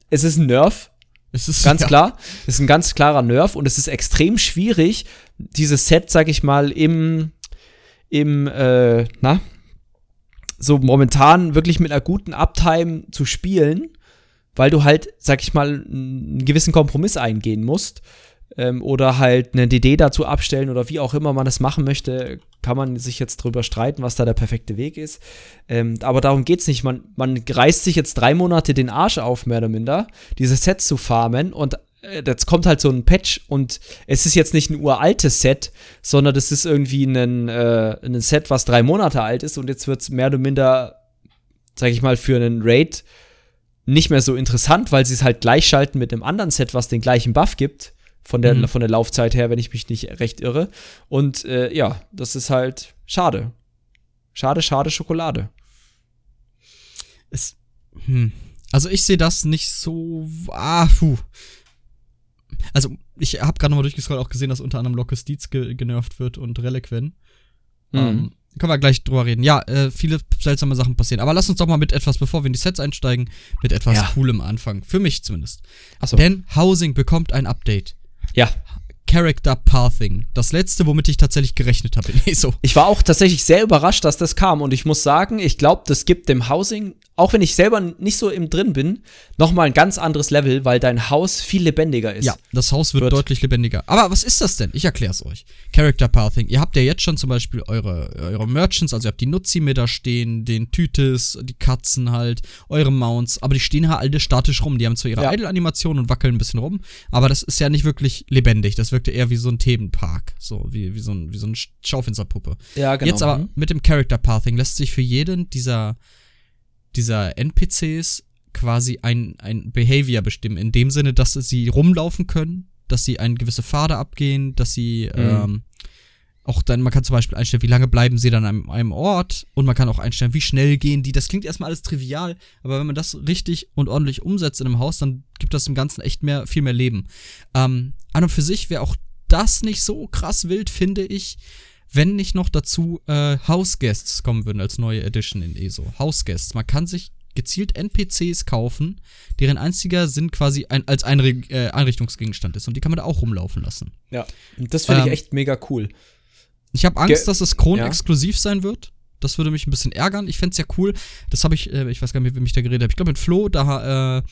es ist ein Nerf. Es ist ganz ja. klar. Es ist ein ganz klarer Nerf und es ist extrem schwierig, dieses Set, sag ich mal, im, im, äh, na, so momentan wirklich mit einer guten Uptime zu spielen, weil du halt, sag ich mal, einen gewissen Kompromiss eingehen musst ähm, oder halt eine DD dazu abstellen oder wie auch immer man das machen möchte, kann man sich jetzt drüber streiten, was da der perfekte Weg ist. Ähm, aber darum geht es nicht. Man, man reißt sich jetzt drei Monate den Arsch auf, mehr oder minder, diese Sets zu farmen und äh, jetzt kommt halt so ein Patch und es ist jetzt nicht ein uraltes Set, sondern das ist irgendwie ein, äh, ein Set, was drei Monate alt ist und jetzt wird es mehr oder minder, sag ich mal, für einen Raid nicht mehr so interessant, weil sie es halt gleichschalten mit einem anderen Set, was den gleichen Buff gibt von der, mhm. von der Laufzeit her, wenn ich mich nicht recht irre. Und äh, ja, das ist halt schade. Schade, schade Schokolade. Es, hm. Also ich sehe das nicht so. Ah, puh. Also ich habe gerade nochmal durchgescrollt, auch gesehen, dass unter anderem Locke Steeds ge genervt wird und Reliquin. Mhm. Ähm, können wir gleich drüber reden. Ja, äh, viele seltsame Sachen passieren. Aber lass uns doch mal mit etwas, bevor wir in die Sets einsteigen, mit etwas ja. Coolem anfangen. Für mich zumindest. Achso. Denn Housing bekommt ein Update. Ja. Character Pathing. Das letzte, womit ich tatsächlich gerechnet habe in ESO. Ich war auch tatsächlich sehr überrascht, dass das kam. Und ich muss sagen, ich glaube, das gibt dem Housing auch wenn ich selber nicht so im drin bin, nochmal ein ganz anderes Level, weil dein Haus viel lebendiger ist. Ja, das Haus wird, wird. deutlich lebendiger. Aber was ist das denn? Ich erkläre es euch. Character Pathing. Ihr habt ja jetzt schon zum Beispiel eure, eure Merchants, also ihr habt die Nutzi mit da stehen, den Tütes, die Katzen halt, eure Mounts, aber die stehen halt alle statisch rum. Die haben zwar ihre ja. Idle-Animation und wackeln ein bisschen rum, aber das ist ja nicht wirklich lebendig. Das wirkt ja eher wie so ein Themenpark. So, wie, wie, so, ein, wie so eine Schaufensterpuppe. Ja, genau. Jetzt aber mhm. mit dem Character Pathing lässt sich für jeden dieser dieser NPCs quasi ein, ein Behavior bestimmen. In dem Sinne, dass sie rumlaufen können, dass sie eine gewisse Pfade abgehen, dass sie mhm. ähm, auch dann, man kann zum Beispiel einstellen, wie lange bleiben sie dann an einem Ort und man kann auch einstellen, wie schnell gehen die. Das klingt erstmal alles trivial, aber wenn man das richtig und ordentlich umsetzt in einem Haus, dann gibt das dem Ganzen echt mehr, viel mehr Leben. Ähm, an und für sich wäre auch das nicht so krass wild, finde ich wenn nicht noch dazu äh, House Guests kommen würden als neue Edition in ESO. House Guests. Man kann sich gezielt NPCs kaufen, deren einziger Sinn quasi ein, als Einre äh, Einrichtungsgegenstand ist. Und die kann man da auch rumlaufen lassen. Ja, das finde ich ähm, echt mega cool. Ich habe Angst, Ge dass es Kron-exklusiv ja. sein wird. Das würde mich ein bisschen ärgern. Ich fände es ja cool. Das habe ich, äh, ich weiß gar nicht, wie mich da geredet habe. Ich glaube, mit Flo, da äh,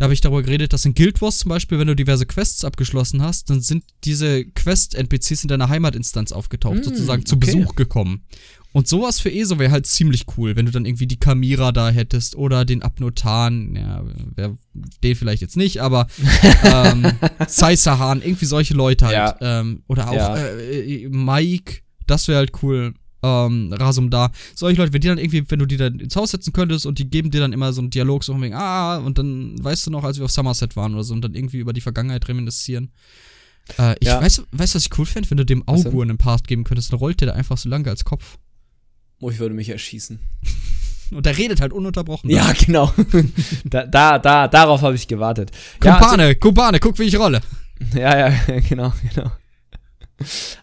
da habe ich darüber geredet, dass in Guild Wars zum Beispiel, wenn du diverse Quests abgeschlossen hast, dann sind diese Quest-NPCs in deiner Heimatinstanz aufgetaucht, mm, sozusagen zu okay. Besuch gekommen. Und sowas für ESO wäre halt ziemlich cool, wenn du dann irgendwie die Kamira da hättest oder den Abnotan, ja, wär, den vielleicht jetzt nicht, aber ähm, Saisahan, irgendwie solche Leute halt. Ja. Ähm, oder auch ja. äh, Mike, das wäre halt cool ähm, Rasum da. Solche Leute, wenn die dann irgendwie, wenn du die dann ins Haus setzen könntest und die geben dir dann immer so einen Dialog so von wegen, ah, und dann weißt du noch, als wir auf Somerset waren oder so und dann irgendwie über die Vergangenheit reminiszieren. Äh, ich ja. weiß, weißt du, was ich cool fände, wenn du dem Augur einen Part geben könntest, dann rollt der da einfach so lange als Kopf. Oh, ich würde mich erschießen. und der redet halt ununterbrochen. Ja, genau. da, da, da, darauf habe ich gewartet. Kumpane, ja, also, Kumpane, guck, wie ich rolle. Ja, ja, genau, genau.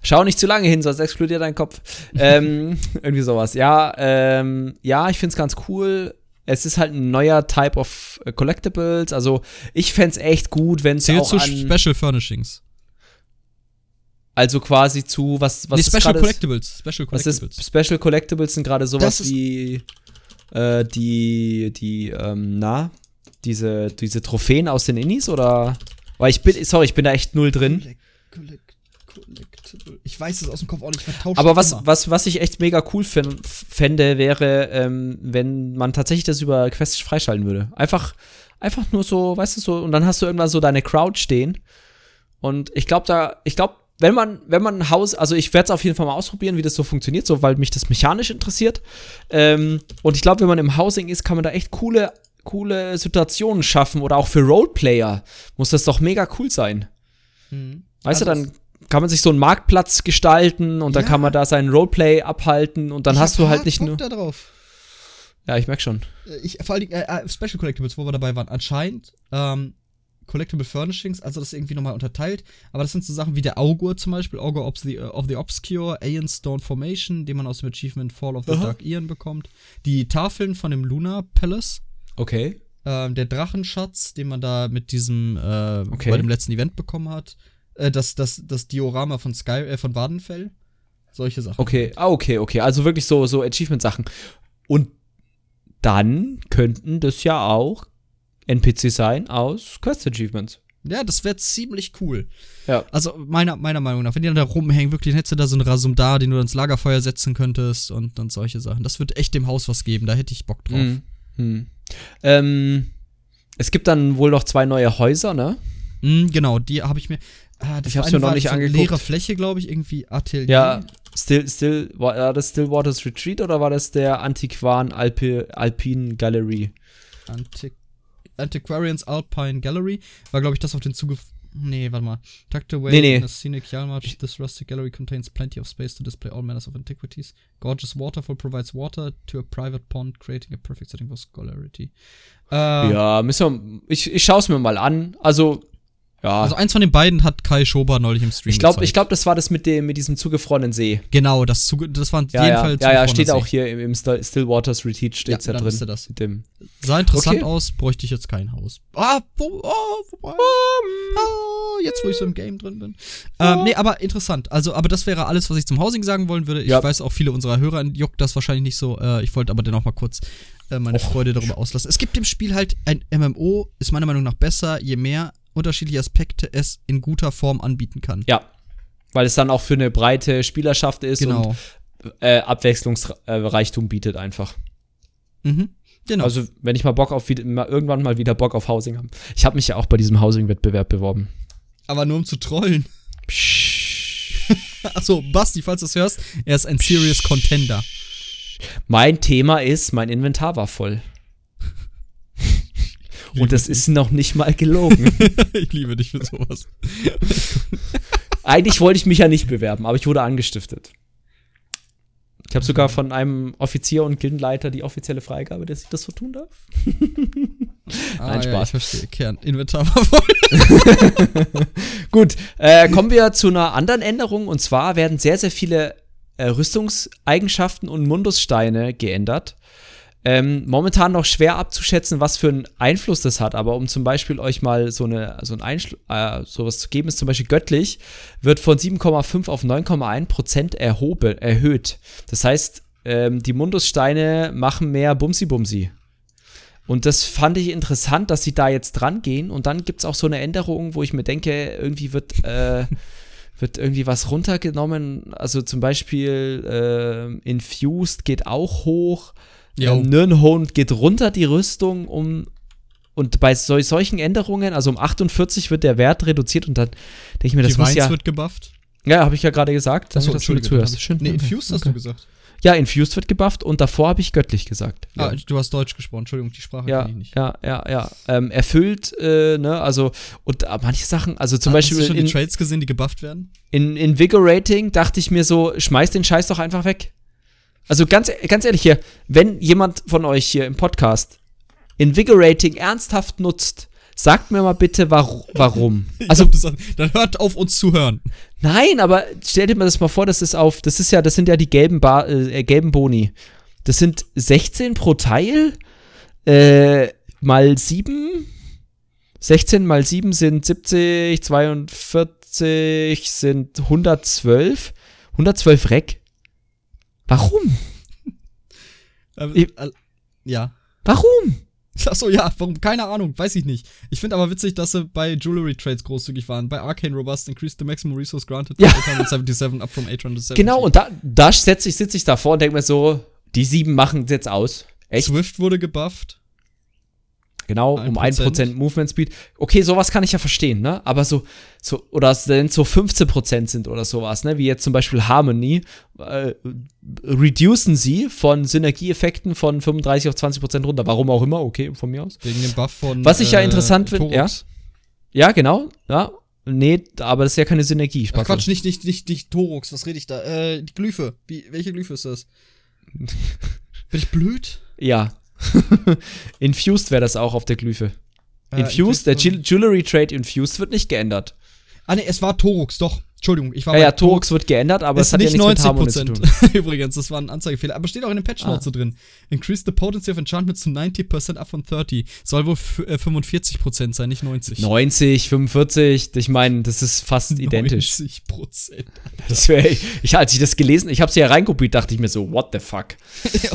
Schau nicht zu lange hin, sonst explodiert dein Kopf. ähm, irgendwie sowas. Ja, ähm, ja, ich finde es ganz cool. Es ist halt ein neuer Type of äh, Collectibles. Also, ich fände es echt gut, wenn es auch zu an Special Furnishings. Also quasi zu, was, was nee, Special Collectibles. Special Collectibles. Was ist Special Collectibles sind gerade sowas wie äh, die, die, ähm, na, diese, diese Trophäen aus den Innis oder? Weil ich bin, sorry, ich bin da echt null drin. Collect. Ich weiß es aus dem Kopf auch nicht vertauscht. Aber was, was, was ich echt mega cool fände, wäre, ähm, wenn man tatsächlich das über Quests freischalten würde. Einfach, einfach nur so, weißt du, so, und dann hast du irgendwann so deine Crowd stehen. Und ich glaube, da, ich glaube, wenn man, wenn man ein Haus, also ich werde es auf jeden Fall mal ausprobieren, wie das so funktioniert, so weil mich das mechanisch interessiert. Ähm, und ich glaube, wenn man im Housing ist, kann man da echt coole, coole Situationen schaffen oder auch für Roleplayer muss das doch mega cool sein. Mhm. Weißt also du, dann kann man sich so einen Marktplatz gestalten und ja. dann kann man da sein Roleplay abhalten und dann ich hast du halt nicht Bock nur. Da drauf. Ja, ich merk schon. Äh, ich, vor allem äh, äh, Special Collectibles, wo wir dabei waren, anscheinend ähm, Collectible Furnishings, also das ist irgendwie nochmal unterteilt, aber das sind so Sachen wie der Augur zum Beispiel, Augur of the, uh, of the Obscure, Aeon Stone Formation, den man aus dem Achievement Fall of the Aha. Dark Ian bekommt, die Tafeln von dem Lunar Palace. Okay. Ähm, der Drachenschatz, den man da mit diesem, äh, okay. bei dem letzten Event bekommen hat äh, das, das, das Diorama von Sky, äh, von Wadenfell. Solche Sachen. Okay, ah, okay, okay. Also wirklich so, so Achievement-Sachen. Und dann könnten das ja auch NPC sein aus Quest-Achievements. Ja, das wäre ziemlich cool. Ja. Also meiner, meiner Meinung nach, wenn die dann da rumhängen, wirklich, dann hättest du da so einen Rasum da, den du ins Lagerfeuer setzen könntest und, und solche Sachen. Das wird echt dem Haus was geben, da hätte ich Bock drauf. Hm. Hm. Ähm, es gibt dann wohl noch zwei neue Häuser, ne? Mhm, genau, die habe ich mir. Ah, ich habe mir noch nicht angeguckt. Leere Fläche, glaube ich, irgendwie Atelier. Ja, Still, Still, war das Stillwaters Retreat oder war das der Antiquan Alpi, Alpine Gallery? Antiq Antiquarians Alpine Gallery war, glaube ich, das auf den Zuge. Nee, warte mal. Tucked away nee, nee. in a scenic Yalmarch, this rustic gallery contains plenty of space to display all manners of antiquities. Gorgeous waterfall provides water to a private pond, creating a perfect setting for scholarity. Äh, ja, müssen wir, ich, ich schaue es mir mal an. Also, ja. Also eins von den beiden hat Kai Schober neulich im Stream Ich glaube, ich glaube, das war das mit dem mit diesem zugefrorenen See. Genau, das zuge das war ja, jedem ja. Fall Ja, ja, steht See. auch hier im, im Still- Stillwaters Retreat steht Ja, ja, dann drin. das. Mit dem Sah interessant Okay. aus, bräuchte ich jetzt kein Haus. Ah, wo, oh, wobei. Ah, jetzt, wo ich so im Game drin bin. Ähm, nee, aber interessant. Also, aber das wäre alles, was ich zum Housing sagen wollen würde. Ich Ja. weiß auch, viele unserer Hörer juckt das wahrscheinlich nicht so. Äh, ich wollte aber dennoch mal kurz äh, meine Freude darüber auslassen. Es gibt im Spiel halt ein MMO, ist meiner Meinung nach besser, je mehr unterschiedliche Aspekte es in guter Form anbieten kann. Ja. Weil es dann auch für eine breite Spielerschaft ist Genau. und äh, Abwechslungsreichtum bietet einfach. Mhm. Genau. Also, wenn ich mal Bock auf irgendwann mal wieder Bock auf Housing habe. Ich habe mich ja auch bei diesem Housing-Wettbewerb beworben. aber nur um zu trollen. Achso, Basti, falls du es hörst, er ist ein Serious Contender. Mein Thema ist, mein Inventar war voll. Und das ist noch nicht mal gelogen. ich liebe dich für sowas. Eigentlich wollte ich mich ja nicht bewerben, aber ich wurde angestiftet. Ich habe sogar von einem Offizier und Gildenleiter die offizielle Freigabe, dass ich das so tun darf. Nein, Ja, Spaß. ich verstehe. Kern. Inventar war voll. Gut, äh, kommen wir zu einer anderen Änderung. Und zwar werden sehr, sehr viele äh, Rüstungseigenschaften und Mundussteine geändert. Ähm, momentan noch schwer abzuschätzen, was für einen Einfluss das hat, aber um zum Beispiel euch mal so, eine, so ein Einschl äh, sowas zu geben, ist zum Beispiel göttlich, wird von 7,5 auf 9,1 Prozent erhöht. Das heißt, ähm, die Mundussteine machen mehr Bumsi-Bumsi. Und das fand ich interessant, dass sie da jetzt dran gehen. Und dann gibt es auch so eine Änderung, wo ich mir denke, irgendwie wird, äh, wird irgendwie was runtergenommen. Also zum Beispiel äh, Infused geht auch hoch. Ähm, Nirnhound geht runter die Rüstung um. Und bei sol solchen Änderungen, also um 48 wird der Wert reduziert und dann denke ich mir, das muss Divines ja. wird gebufft. Ja, habe ich ja gerade gesagt. Achso, dass du mir zuhörst. Schön. Nee, Infused hast Okay. du gesagt. Ja, Infused wird gebufft und davor habe ich göttlich gesagt. Ah, du hast Deutsch gesprochen. Entschuldigung, die Sprache ja, kann ich nicht. ja, ja, ja. Ähm, erfüllt, äh, ne, also, und äh, manche Sachen, also zum Ah, Beispiel Hast du schon in, die Trades gesehen, die gebufft werden? in Invigorating dachte ich mir so, schmeiß den Scheiß doch einfach weg. Also ganz, ganz ehrlich hier, wenn jemand von euch hier im Podcast Invigorating ernsthaft nutzt, sagt mir mal bitte, warum. warum. Also, Also, dann hört auf, uns zu hören. nein, aber stell dir mal das mal vor, das ist auf, das ist ja, das sind ja die gelben, Bar, äh, gelben Boni. Das sind 16 pro Teil, äh, mal 7. 16 mal 7 sind 70, 42 sind 112. 112 Reck. Warum? Ähm, Ich- äh, ja. Warum? Achso, ja, warum? Keine Ahnung, weiß ich nicht. Ich finde aber witzig, dass sie bei Jewelry Trades großzügig waren. Bei Arcane Robust increased the maximum resource granted Ja. by 877 up from 870. Genau, und da, da sitze ich, sitz ich davor und denke mir so, die sieben machen es jetzt aus. Echt? Swift wurde gebufft. Genau, um 1%. 1% Movement Speed. Okay, sowas kann ich ja verstehen, ne? Aber so, so oder wenn es so 15% sind oder sowas, ne? Wie jetzt zum Beispiel Harmony, äh, reducen sie von Synergieeffekten von 35 auf 20% runter. Warum auch immer, okay, von mir aus. Wegen dem Buff von. Was ich ja äh, interessant finde, ja? Ja, genau, ja. Nee, aber das ist ja keine Synergie. Ach. Quatsch, nicht, nicht, nicht, nicht Torux, was rede ich da? Äh, die Glyphe. Wie, welche Glyphe ist das? Bin ich blöd? Ja. Infused wäre das auch auf der Äh, Glyphe. Infused, der Jewel- Jewelry Trade Infused wird nicht geändert. Ah, ne, es war Torux, doch. Entschuldigung, ich war ja, bei ja, Torx wird geändert, aber es hat nicht ja nichts 90 mit zu tun. Übrigens, das war ein Anzeigefehler. Aber steht auch in den Patch Notes ah. so drin. Increase the potency of enchantments to 90% up from 30. Soll wohl äh, 45% sein, nicht 90. 90, 45, ich meine, das ist fast 90%. identisch. 90%. Das wär, ich, als ich das gelesen, ich habe sie ja reinkopiert, dachte ich mir so, what the fuck?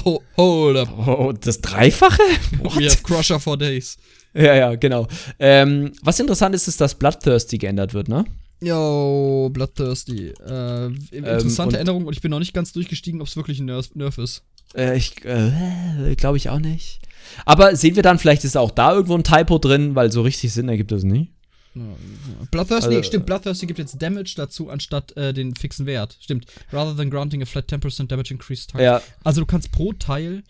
oh, hold up. Oh, das Dreifache? What? We have Crusher for days. Ja, ja, genau. Ähm, was interessant ist, ist, dass Bloodthirsty geändert wird, ne? Yo, Bloodthirsty. Äh, interessante ähm, Änderung und ich bin noch nicht ganz durchgestiegen, ob es wirklich ein Nerf, Nerf ist. Äh, ich äh, glaube ich auch nicht. Aber sehen wir dann, vielleicht ist auch da irgendwo ein Typo drin, weil so richtig Sinn ergibt das nie. Ja, Bloodthirsty, also, stimmt, Bloodthirsty gibt jetzt Damage dazu, anstatt äh, den fixen Wert. Stimmt. Rather than granting a flat 10% damage increase target. Ja. Also du kannst pro Teil.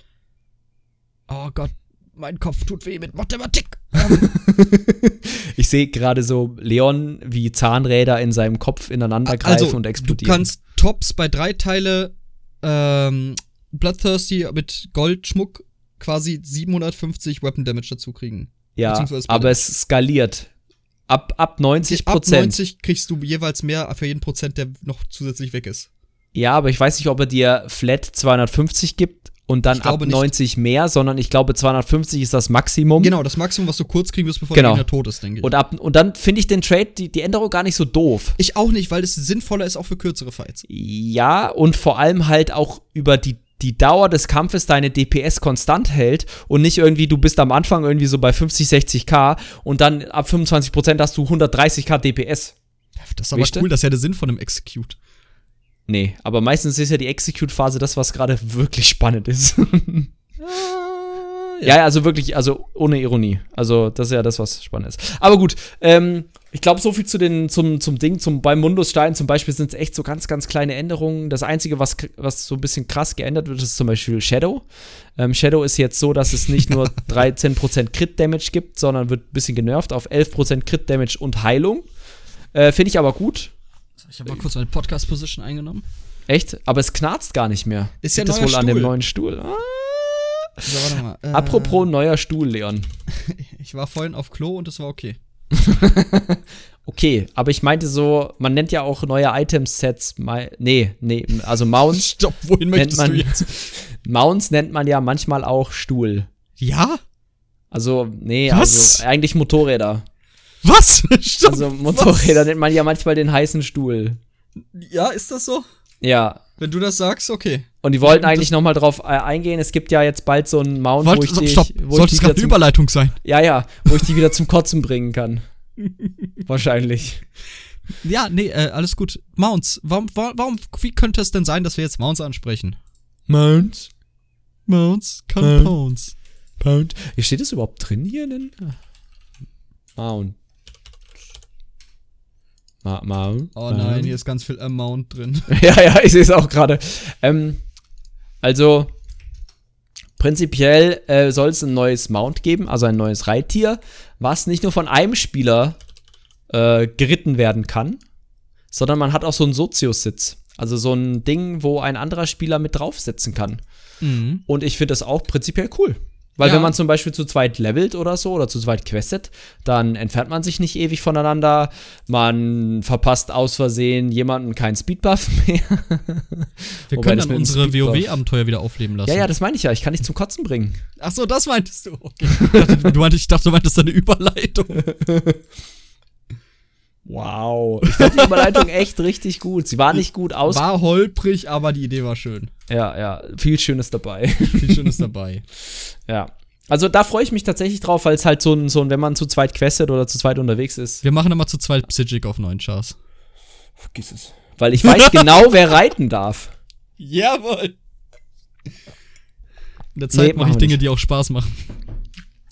Oh Gott, mein Kopf tut weh mit Mathematik. ich sehe gerade so Leon wie Zahnräder in seinem Kopf ineinander greifen also, und explodieren. Du kannst Tops bei drei Teile ähm, Bloodthirsty mit Goldschmuck quasi 750 Weapon Damage dazu kriegen. Ja, aber es skaliert. Ab, ab 90 Prozent. Ab 90 kriegst du jeweils mehr für jeden Prozent, der noch zusätzlich weg ist. Ja, aber ich weiß nicht, ob er dir flat 250 gibt und dann ab 90 nicht. mehr, sondern ich glaube 250 ist das Maximum. Genau, das Maximum, was du kurz kriegen wirst, bevor genau. der Gegner tot ist, denke ich. Und, ab, und dann finde ich den Trade, die, die Änderung gar nicht so doof. Ich auch nicht, weil es sinnvoller ist auch für kürzere Fights. Ja, und vor allem halt auch über die die Dauer des Kampfes deine DPS konstant hält und nicht irgendwie, du bist am Anfang irgendwie so bei 50, 60k und dann ab 25% hast du 130k DPS. Das ist aber Weißt cool, das ist ja der Sinn von einem Execute. Nee, aber meistens ist ja die Execute-Phase das, was gerade wirklich spannend ist. ja. ja, also wirklich, also ohne Ironie. Also, das ist ja das, was spannend ist. Aber gut, ähm, ich glaube, so viel zu den, zum, zum Ding, zum, beim Mundusstein zum Beispiel sind es echt so ganz, ganz kleine Änderungen. Das Einzige, was, was so ein bisschen krass geändert wird, ist zum Beispiel Shadow. Ähm, Shadow ist jetzt so, dass es nicht nur 13% Crit-Damage gibt, sondern wird ein bisschen genervt auf 11% Crit-Damage und Heilung. Äh, Finde ich aber gut. Ich habe mal kurz meine Podcast-Position eingenommen. Echt? Aber es knarzt gar nicht mehr. Ist ja das wohl Stuhl. an dem neuen Stuhl. Ah. So, warte mal. Äh, Apropos neuer Stuhl, Leon. ich war vorhin auf Klo und es war okay. okay, aber ich meinte so, man nennt ja auch neue Item-Sets, nee, nee, also Mounts. Stopp, wohin möchtest man, du jetzt? Mounts nennt man ja manchmal auch Stuhl. Ja? Also, nee, Was? also eigentlich Motorräder. Was? Stopp, also Motorräder was? nennt man ja manchmal den heißen Stuhl. Ja, ist das so? Ja. Wenn du das sagst, okay. Und die wollten eigentlich nochmal drauf äh, eingehen. Es gibt ja jetzt bald so einen Mount, Wollt, wo ich die. Stopp, wo Sollte es gerade eine Überleitung sein? Ja, ja, wo ich die wieder zum Kotzen bringen kann. Wahrscheinlich. Ja, nee, äh, alles gut. Mounts. Warum, warum, wie könnte es denn sein, dass wir jetzt Mounts ansprechen? Mounts. Mounts, Compounds. Pound. Wie steht das überhaupt drin hier denn? Mount. Ma Mount. Oh nein, hier ist ganz viel Amount drin. ja, ja, ich sehe es auch gerade. Ähm, also, prinzipiell äh, soll es ein neues Mount geben, also ein neues Reittier, was nicht nur von einem Spieler äh, geritten werden kann, sondern man hat auch so einen Sozius-Sitz. Also so ein Ding, wo ein anderer Spieler mit draufsetzen kann. Mhm. Und ich finde das auch prinzipiell cool. Weil ja. wenn man zum Beispiel zu zweit levelt oder so oder zu zweit questet, dann entfernt man sich nicht ewig voneinander. Man verpasst aus Versehen jemanden keinen Speedbuff mehr. Wir können dann unsere WoW-Abenteuer wieder aufleben lassen. Ja, ja, das meine ich ja. Ich kann dich zum Kotzen bringen. Ach so, das meintest du. Okay. du meintest, ich dachte, du meintest eine Überleitung. Wow. Ich fand die Überleitung echt richtig gut. Sie war nicht gut aus. War holprig, aber die Idee war schön. Ja, ja. Viel Schönes dabei. Viel Schönes dabei. ja. Also da freue ich mich tatsächlich drauf, weil es halt so ein, so ein, wenn man zu zweit questet oder zu zweit unterwegs ist. Wir machen immer zu zweit Psychic auf neuen Chars. Vergiss es. Weil ich weiß genau, wer reiten darf. Jawohl. In der Zeit nee, mache ich Dinge, nicht. die auch Spaß machen.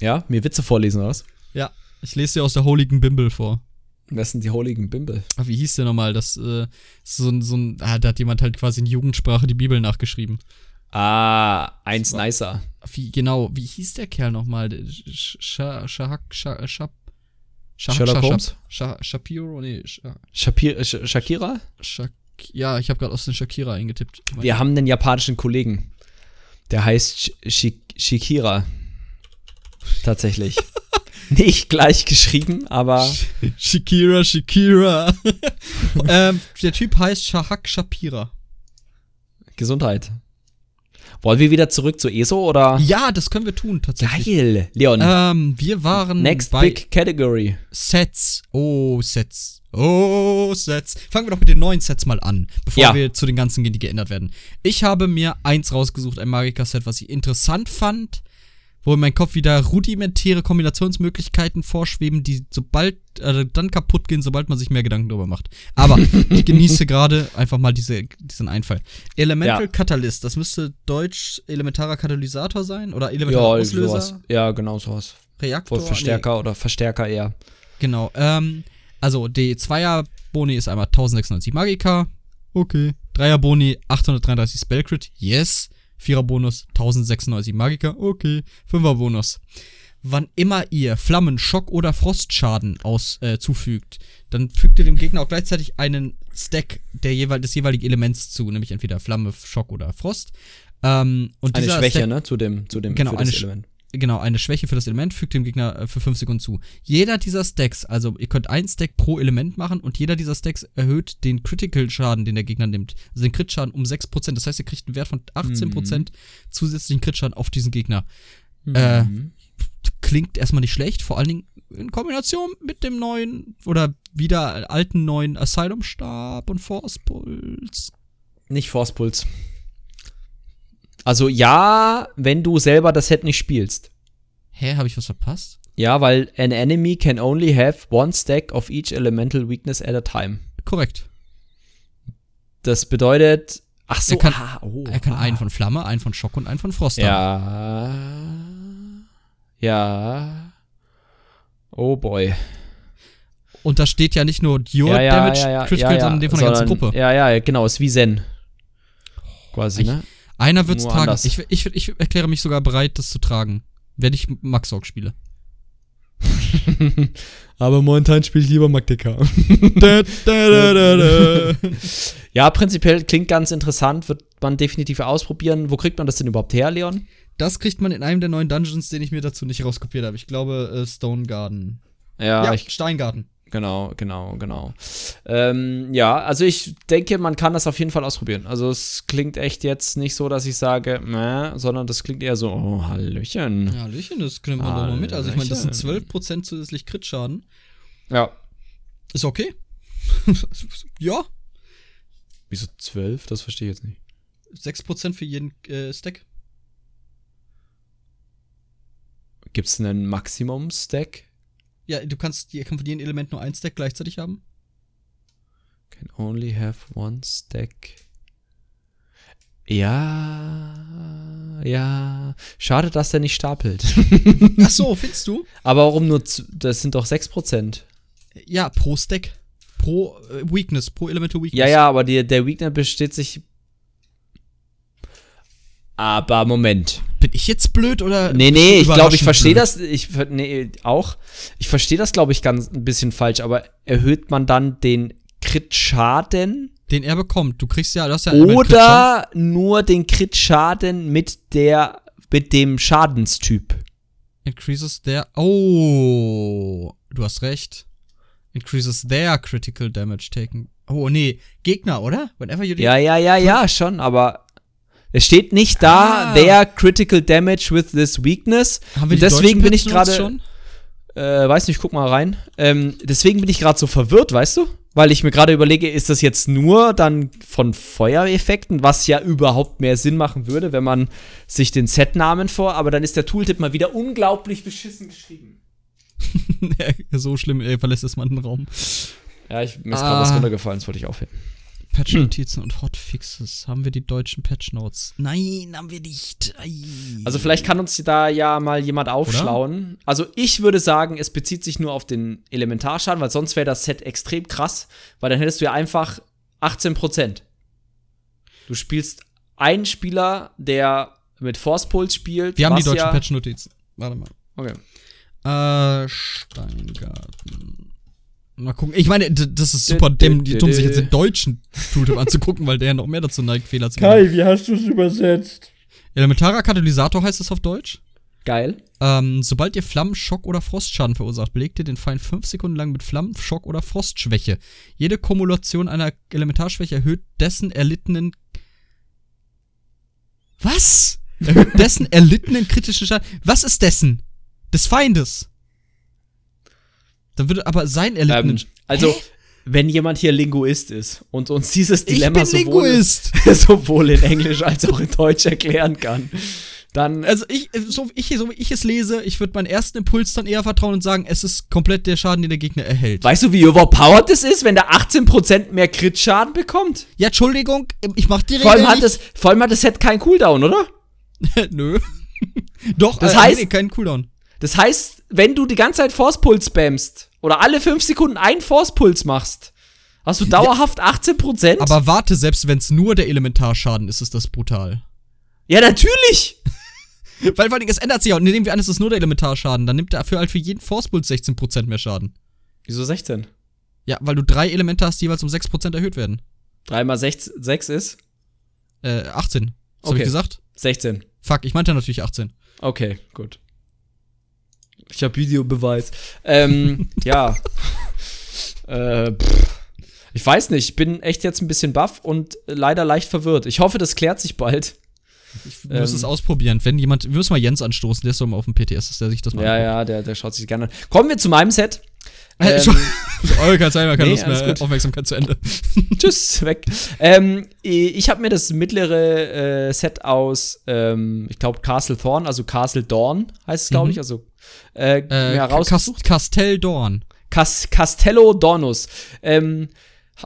Ja, mir Witze vorlesen, oder was? Ja, ich lese dir aus der Holigen Bimbel vor. Wer sind die heiligen Bimbel? Ach, wie hieß der nochmal? Das, äh, so, ein, so ein, ah, da hat jemand halt quasi in Jugendsprache die Bibel nachgeschrieben. Ah, eins war, nicer. Wie, genau, wie hieß der Kerl nochmal? Shahak, Shahak, Sherlock Holmes? Shapiro? Nee. Shakira? Ja, ich habe gerade aus den Shakira eingetippt. Wir haben einen japanischen Kollegen. Der heißt Shikira. Tatsächlich. Nicht gleich geschrieben, aber. Shakira, Shakira. ähm, der Typ heißt Shahak Shapira. Gesundheit. Wollen wir wieder zurück zu ESO oder? Ja, das können wir tun, tatsächlich. Geil, Leon. Ähm, wir waren Next Big Category. Sets. Oh, Sets. Oh, Sets. Fangen wir doch mit den neuen Sets mal an, bevor ja. wir zu den ganzen gehen, die geändert werden. Ich habe mir eins rausgesucht, ein Magica-Set, was ich interessant fand wo in meinem Kopf wieder rudimentäre Kombinationsmöglichkeiten vorschweben, die sobald äh, dann kaputt gehen, sobald man sich mehr Gedanken darüber macht. Aber ich genieße gerade einfach mal diese, diesen Einfall. Elemental ja. Catalyst, das müsste deutsch elementarer Katalysator sein oder elementarer ja, Auslöser. Sowas. Ja, genau sowas. Reaktor. Verstärker nee. oder Verstärker eher. Genau. Ähm, also die Zweier Boni ist einmal 1096 Magika. Okay. Dreier Boni 833 Spellcrit. Yes. Vierer Bonus 1096 Magiker. Okay. Fünfer Bonus. Wann immer ihr Flammen, Schock oder Frostschaden aus, äh, zufügt, dann fügt ihr dem Gegner auch gleichzeitig einen Stack der jeweil, des jeweiligen Elements zu, nämlich entweder Flamme, Schock oder Frost. Ähm, und eine Schwäche, Stack, ne? Zu dem, zu dem genau, eine, Element genau, eine Schwäche für das Element fügt dem Gegner äh, für 5 Sekunden zu. Jeder dieser Stacks, also ihr könnt ein Stack pro Element machen und jeder dieser Stacks erhöht den Critical-Schaden, den der Gegner nimmt. Also den Crit-Schaden um 6%. Das heißt, ihr kriegt einen Wert von 18% mhm. zusätzlichen Crit-Schaden auf diesen Gegner. Mhm. Äh, klingt erstmal nicht schlecht, vor allen Dingen in Kombination mit dem neuen oder wieder alten neuen Asylum-Stab und Force Pulse. Nicht Force Pulse. Also ja, wenn du selber das Set nicht spielst. Hä, habe ich was verpasst? Ja, weil an enemy can only have one stack of each elemental weakness at a time. Korrekt. Das bedeutet, ach so, er kann, ah, oh, er kann ah. einen von Flamme, einen von Schock und einen von Frost Ja. Ja. Oh boy. Und da steht ja nicht nur Your ja, ja, Damage ja, Critical, sondern den von der ganzen Gruppe. Ja, ja, genau, ist wie Zen. Quasi, ich, ne? Einer wird's Nur tragen. Ich, ich, ich, erkläre mich sogar bereit, das zu tragen, wenn ich Maxorg spiele. Aber momentan spiele ich lieber Magdeka. ja, prinzipiell klingt ganz interessant, wird man definitiv ausprobieren. Wo kriegt man das denn überhaupt her, Leon? Das kriegt man in einem der neuen Dungeons, den ich mir dazu nicht rauskopiert habe. Ich glaube, äh, Stone Garden. Ja, ja ich, Steingarten. Genau, genau, genau. Ähm, ja, also ich denke, man kann das auf jeden Fall ausprobieren. Also es klingt echt jetzt nicht so, dass ich sage, meh, sondern das klingt eher so, oh, Hallöchen. Hallöchen, das können wir doch mal mit. Also ich meine, das sind 12% zusätzlich Crit-Schaden. Ja. Ist okay. ja. Wieso 12? Das verstehe ich jetzt nicht. 6% für jeden äh, Stack. Gibt es einen Maximum-Stack? Ja, du kannst, kann von jedem Element nur ein Stack gleichzeitig haben. Can only have one stack. Ja, ja. Schade, dass der nicht stapelt. Ach so, findest du? Aber warum nur, das sind doch 6%. Ja, pro Stack. Pro äh, Weakness, pro Elemental Weakness. Ja, ja, aber die, der Weakness besteht sich. Aber Moment. Bin ich jetzt blöd oder? Nee, nee, ich glaube, ich verstehe das. Ich, nee, auch. Ich verstehe das, glaube ich, ganz ein bisschen falsch, aber erhöht man dann den Crit-Schaden? Den er bekommt. Du kriegst ja, das ja Oder nur den Crit-Schaden mit der, mit dem Schadenstyp. Increases their. Oh, du hast recht. Increases their critical damage taken. Oh, nee, Gegner, oder? Whenever you ja, ja, ja, ja, schon, aber es steht nicht da, ah. their critical damage with this weakness. Haben wir die deswegen bin ich gerade. Äh, weiß nicht, guck mal rein. Ähm, deswegen bin ich gerade so verwirrt, weißt du? Weil ich mir gerade überlege, ist das jetzt nur dann von Feuereffekten, was ja überhaupt mehr Sinn machen würde, wenn man sich den Set-Namen vor, aber dann ist der Tooltip mal wieder unglaublich beschissen geschrieben. so schlimm, ey, verlässt es mal den Raum. Ja, ich, mir ist ah. gerade was runtergefallen, das wollte ich aufheben. Patch-Notizen und Hotfixes. Haben wir die deutschen Patch-Notes? Nein, haben wir nicht. Ei. Also vielleicht kann uns da ja mal jemand aufschlauen. Oder? Also ich würde sagen, es bezieht sich nur auf den Elementarschaden, weil sonst wäre das Set extrem krass, weil dann hättest du ja einfach 18%. Du spielst einen Spieler, der mit Force Pulse spielt. Wir haben die deutschen ja Patch-Notizen. Warte mal. Okay. Äh, Steingarten. Mal gucken. Ich meine, das ist super dumm, sich jetzt den deutschen Tooltip anzugucken, weil der ja noch mehr dazu neigt, Fehler zu machen. Kai, wie hast du es übersetzt? Elementarer Katalysator heißt das auf Deutsch? Geil. Ähm, sobald ihr Flammen, Schock oder Frostschaden verursacht, belegt ihr den Feind 5 Sekunden lang mit Flammen, Schock oder Frostschwäche. Jede Kumulation einer Elementarschwäche erhöht dessen erlittenen. Was? Erhöht dessen erlittenen kritischen Schaden. Was ist dessen? Des Feindes. Dann würde aber sein erlittenen. Ähm, also, Hä? wenn jemand hier Linguist ist und uns dieses Dilemma sowohl, sowohl in Englisch als auch in Deutsch erklären kann, dann. Also ich, so, ich, so wie ich es lese, ich würde meinen ersten Impuls dann eher vertrauen und sagen, es ist komplett der Schaden, den der Gegner erhält. Weißt du, wie overpowered das ist, wenn der 18% mehr Crit-Schaden bekommt? Ja, Entschuldigung, ich mach die vor allem hat das, Vor allem hat das Set keinen Cooldown, oder? Nö. Doch, das äh, heißt, nee, keinen Cooldown. Das heißt, wenn du die ganze Zeit Force Puls spammst oder alle 5 Sekunden einen Force Puls machst, hast du dauerhaft ja, 18%. Aber warte, selbst wenn es nur der Elementarschaden ist, ist das brutal. Ja, natürlich! Weil vor allem, es ändert sich auch. Nehmen wir an, es ist nur der Elementarschaden. Dann nimmt er dafür halt für jeden Force Puls 16% mehr Schaden. Wieso 16? Ja, weil du drei Elemente hast, die jeweils um 6% erhöht werden. 3 mal 6, 6 ist? Äh, 18. Was okay. hab ich gesagt? 16. Fuck, ich meinte natürlich 18. Okay, gut. Ich habe Videobeweis. Ähm, ja. äh, ich weiß nicht, ich bin echt jetzt ein bisschen baff und leider leicht verwirrt. Ich hoffe, das klärt sich bald. Ich muss ähm, es ausprobieren. Wenn jemand, wir müssen mal Jens anstoßen, der ist so mal auf dem PTS, der sich das mal Ja, anguckt. ja, der, der schaut sich gerne an. Kommen wir zu meinem Set. Ähm, Eure mehr, keine nee, Lust mehr. Gut. Aufmerksamkeit zu Ende. Tschüss, weg. Ähm, ich habe mir das mittlere äh, Set aus, ähm, ich glaube, Castle Thorn, also Castle Dawn heißt es, glaube mhm. ich, also äh, äh, herausgesucht. Castell Dorn. Cas Castello Dornus. Ähm,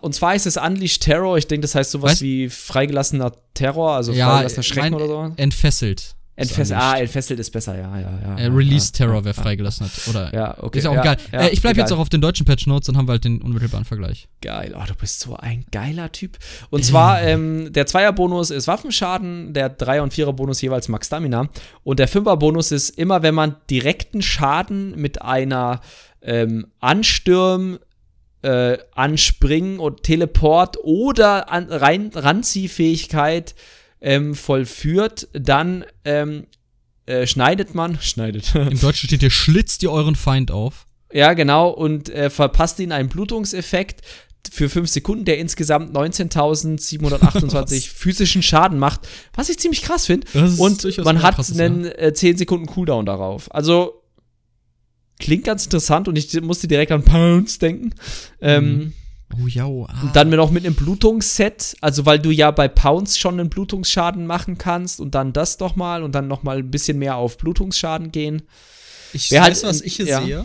und zwar ist es Unleashed Terror. Ich denke, das heißt sowas Was? wie freigelassener Terror, also ja, freigelassener Schrecken oder so. Entfesselt. Entfesselt, ah, entfesselt ist besser, ja, ja, ja. Äh, Release ja, Terror, ja, wer freigelassen hat. Oder ja, okay. Ist ja auch geil. Äh, ich bleibe jetzt auch auf den deutschen Patch Notes, dann haben wir halt den unmittelbaren Vergleich. Geil, oh, du bist so ein geiler Typ. Und zwar, ähm, der Zweier-Bonus ist Waffenschaden, der Dreier- und Vierer-Bonus jeweils Max Stamina. Und der Fünfer-Bonus ist immer, wenn man direkten Schaden mit einer ähm, Anstürm, äh, Anspringen und Teleport oder an, rein Ranziehfähigkeit ähm, vollführt, dann ähm, äh, schneidet man, schneidet. Im Deutschen steht hier, schlitzt ihr euren Feind auf. Ja, genau, und äh, verpasst ihn einen Blutungseffekt für 5 Sekunden, der insgesamt 19.728 physischen Schaden macht, was ich ziemlich krass finde. Und man hat einen äh, 10 Sekunden Cooldown darauf. Also klingt ganz interessant und ich musste direkt an Pounds denken. Ähm, mhm. Oh ja. Oh, ah. Und dann noch mit einem Blutungsset, also weil du ja bei Pounds schon einen Blutungsschaden machen kannst und dann das doch mal und dann noch mal ein bisschen mehr auf Blutungsschaden gehen. Ich Wer weiß, halt, was ich hier ja. sehe.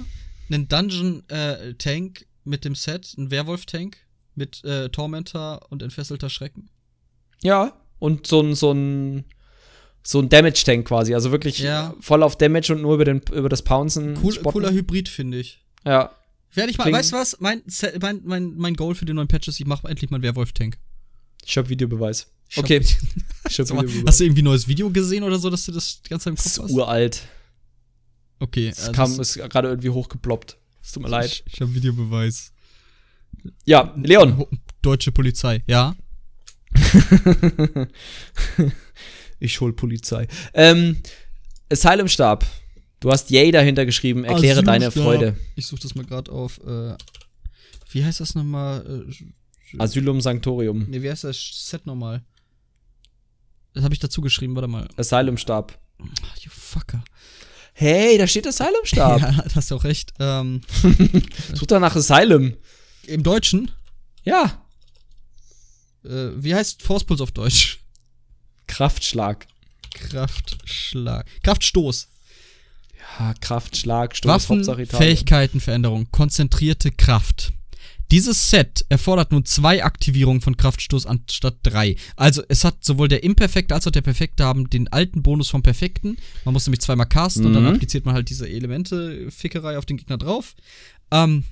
Einen Dungeon-Tank äh, mit dem Set, ein Werwolf-Tank mit äh, Tormentor und entfesselter Schrecken. Ja, und so ein, so ein, so ein Damage-Tank quasi. Also wirklich ja. voll auf Damage und nur über, den, über das Pouncen. Cool, cooler Hybrid, finde ich. Ja. Werde ich mal, Kling. weißt du was? Mein, mein, mein, mein Goal für den neuen Patch ist, ich mache endlich mal einen Werwolf-Tank. Ich hab Videobeweis. Ich okay. Hab, ich hab Videobeweis. Hast du irgendwie ein neues Video gesehen oder so, dass du das die ganze Zeit im Kopf hast? Das ist uralt. Okay. Es also kam, ist gerade irgendwie hochgeploppt. Es tut mir leid. Ich, ich habe Videobeweis. Ja, Leon. Deutsche Polizei, ja. ich hol Polizei. Ähm, Asylum-Stab. Du hast Yay dahinter geschrieben. Erkläre deine Freude. Ich suche das mal gerade auf. Äh, wie heißt das nochmal? Äh, Asylum Sanctorium. Ne, wie heißt das Set nochmal? Das habe ich dazu geschrieben, warte mal. Asylum-Stab. Ach, you fucker. Hey, da steht Asylum-Stab. ja, hast du auch recht. Ähm, Such da nach Asylum. Im Deutschen? Ja. Äh, wie heißt Force Pulse auf Deutsch? Kraftschlag. Kraftschlag. Kraftstoß. Kraft, Schlag, Stoß, Waffen, Fähigkeitenveränderung, konzentrierte Kraft. Dieses Set erfordert nun zwei Aktivierungen von Kraftstoß anstatt drei. Also es hat sowohl der Imperfekte als auch der Perfekte haben den alten Bonus vom Perfekten. Man muss nämlich zweimal casten mhm. und dann mhm. appliziert man halt diese Elemente-Fickerei auf den Gegner drauf. Ähm,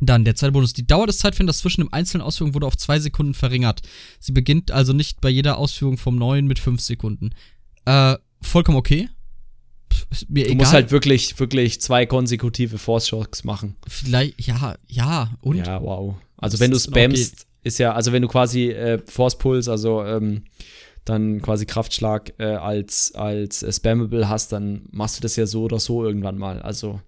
dann der zweite Bonus. Die Dauer des Zeitfensters zwischen dem einzelnen Ausführungen wurde auf zwei Sekunden verringert. Sie beginnt also nicht bei jeder Ausführung vom neuen mit fünf Sekunden. Äh, vollkommen okay mir du egal. musst halt wirklich, wirklich zwei konsekutive Force Shocks machen. Vielleicht, ja, ja, und? Ja, wow. Also, wenn du spammst, ist ja, also wenn du quasi äh, Force Pulse, also ähm, dann quasi Kraftschlag äh, als, als äh, Spammable hast, dann machst du das ja so oder so irgendwann mal. Also.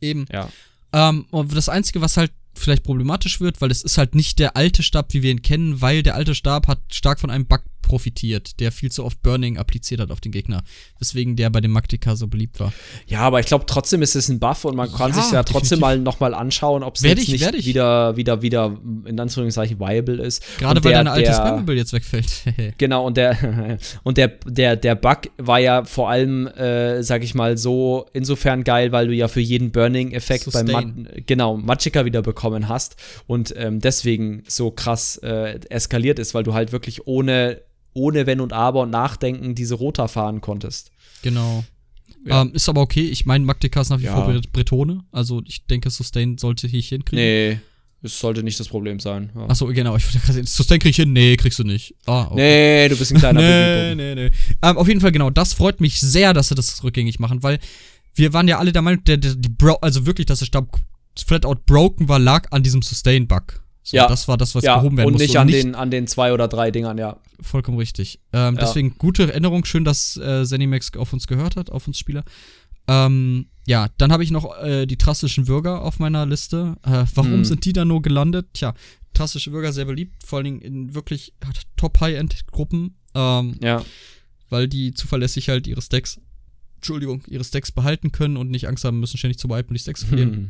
Eben. Ja. Ähm, und das Einzige, was halt vielleicht problematisch wird, weil es ist halt nicht der alte Stab, wie wir ihn kennen, weil der alte Stab hat stark von einem Bug profitiert, der viel zu oft Burning appliziert hat auf den Gegner. Deswegen der bei dem Magdika so beliebt war. Ja, aber ich glaube trotzdem ist es ein Buff und man kann ja, sich ja trotzdem definitiv. mal nochmal anschauen, ob es jetzt ich, nicht wieder, wieder, wieder in Anführungszeichen viable ist. Gerade weil deine alte Spammable jetzt wegfällt. genau, und der und der, der, der Bug war ja vor allem, äh, sag ich mal, so insofern geil, weil du ja für jeden Burning-Effekt beim Ma genau, Magicka wieder bekommen hast und ähm, deswegen so krass äh, eskaliert ist, weil du halt wirklich ohne ohne Wenn und Aber und Nachdenken diese Rota fahren konntest. Genau. Ja. Ähm, ist aber okay. Ich meine, Magdeka ist nach wie ja. vor Bretone. Also ich denke, Sustain sollte ich hinkriegen. Nee, es sollte nicht das Problem sein. Ja. Achso, genau. Ich wollte Sustain krieg ich hin. Nee, kriegst du nicht. Ah, okay. Nee, du bist ein kleiner Nee, nee, nee. Ähm, auf jeden Fall, genau. Das freut mich sehr, dass sie das rückgängig machen, weil wir waren ja alle der Meinung, der, der, die Bro also wirklich, dass der Stab flat out broken war, lag an diesem Sustain-Bug. So, ja. Das war das, was ja, gehoben werden und musste. Nicht und nicht an den, an den zwei oder drei Dingern, ja. Vollkommen richtig. Ähm, ja. Deswegen gute Erinnerung. Schön, dass äh, Zenimax auf uns gehört hat, auf uns Spieler. Ähm, ja, dann habe ich noch äh, die trassischen Bürger auf meiner Liste. Äh, warum hm. sind die da nur gelandet? Tja, trassische Bürger sehr beliebt, vor allen Dingen in wirklich Top-High-End-Gruppen. Ähm, ja. Weil die zuverlässig halt ihre Stacks, Entschuldigung, ihre Stacks behalten können und nicht Angst haben müssen, ständig zu wipen und die Stacks zu verlieren. Hm.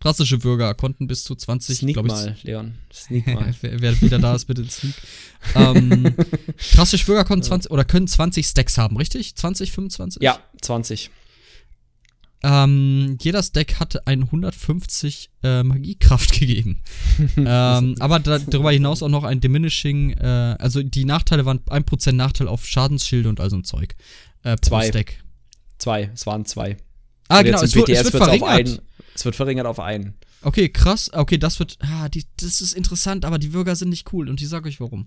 Klassische Bürger konnten bis zu 20, Sneak ich, mal, Leon. Sneak mal. wer, wer, wieder da ist, bitte Sneak. ähm, klassische Bürger konnten 20 oder können 20 Stacks haben, richtig? 20, 25? Ja, 20. Ähm, jeder Stack hatte ein 150 äh, Magiekraft gegeben. ähm, aber da, darüber hinaus auch noch ein Diminishing, äh, also die Nachteile waren 1% Nachteil auf Schadensschilde und all so ein Zeug. Äh, zwei. Stack. Zwei, es waren zwei. Ah, und genau, es, wird, es wird verringert. Es wird verringert auf einen. Okay, krass. Okay, das wird. Ah, die, das ist interessant, aber die Bürger sind nicht cool und ich sage euch warum.